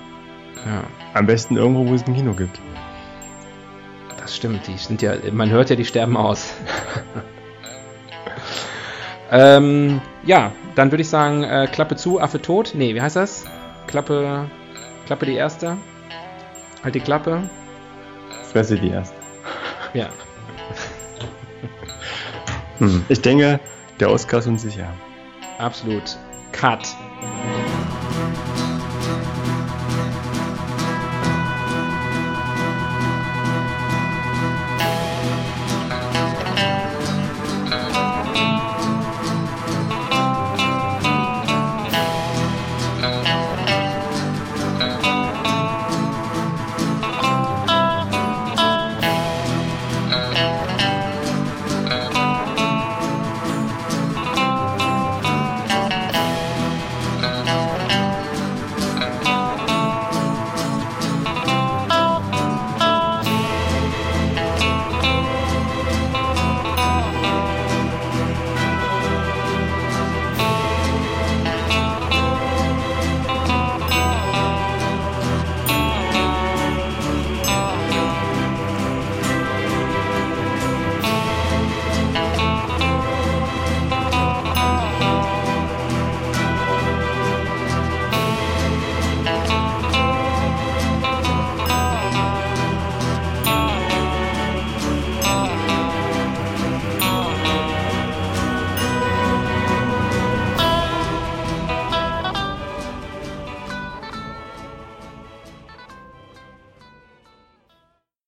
[SPEAKER 2] Ja. Am besten irgendwo, wo es ein Kino gibt.
[SPEAKER 1] Das stimmt, die sind ja, man hört ja, die sterben aus. ähm, ja, dann würde ich sagen, äh, Klappe zu, Affe tot. Nee, wie heißt das? Klappe, Klappe die erste. Halt die Klappe.
[SPEAKER 2] Fresse die erste.
[SPEAKER 1] Ja.
[SPEAKER 2] hm. Ich denke, der Oscar ist uns sicher.
[SPEAKER 1] Absolut. Cut.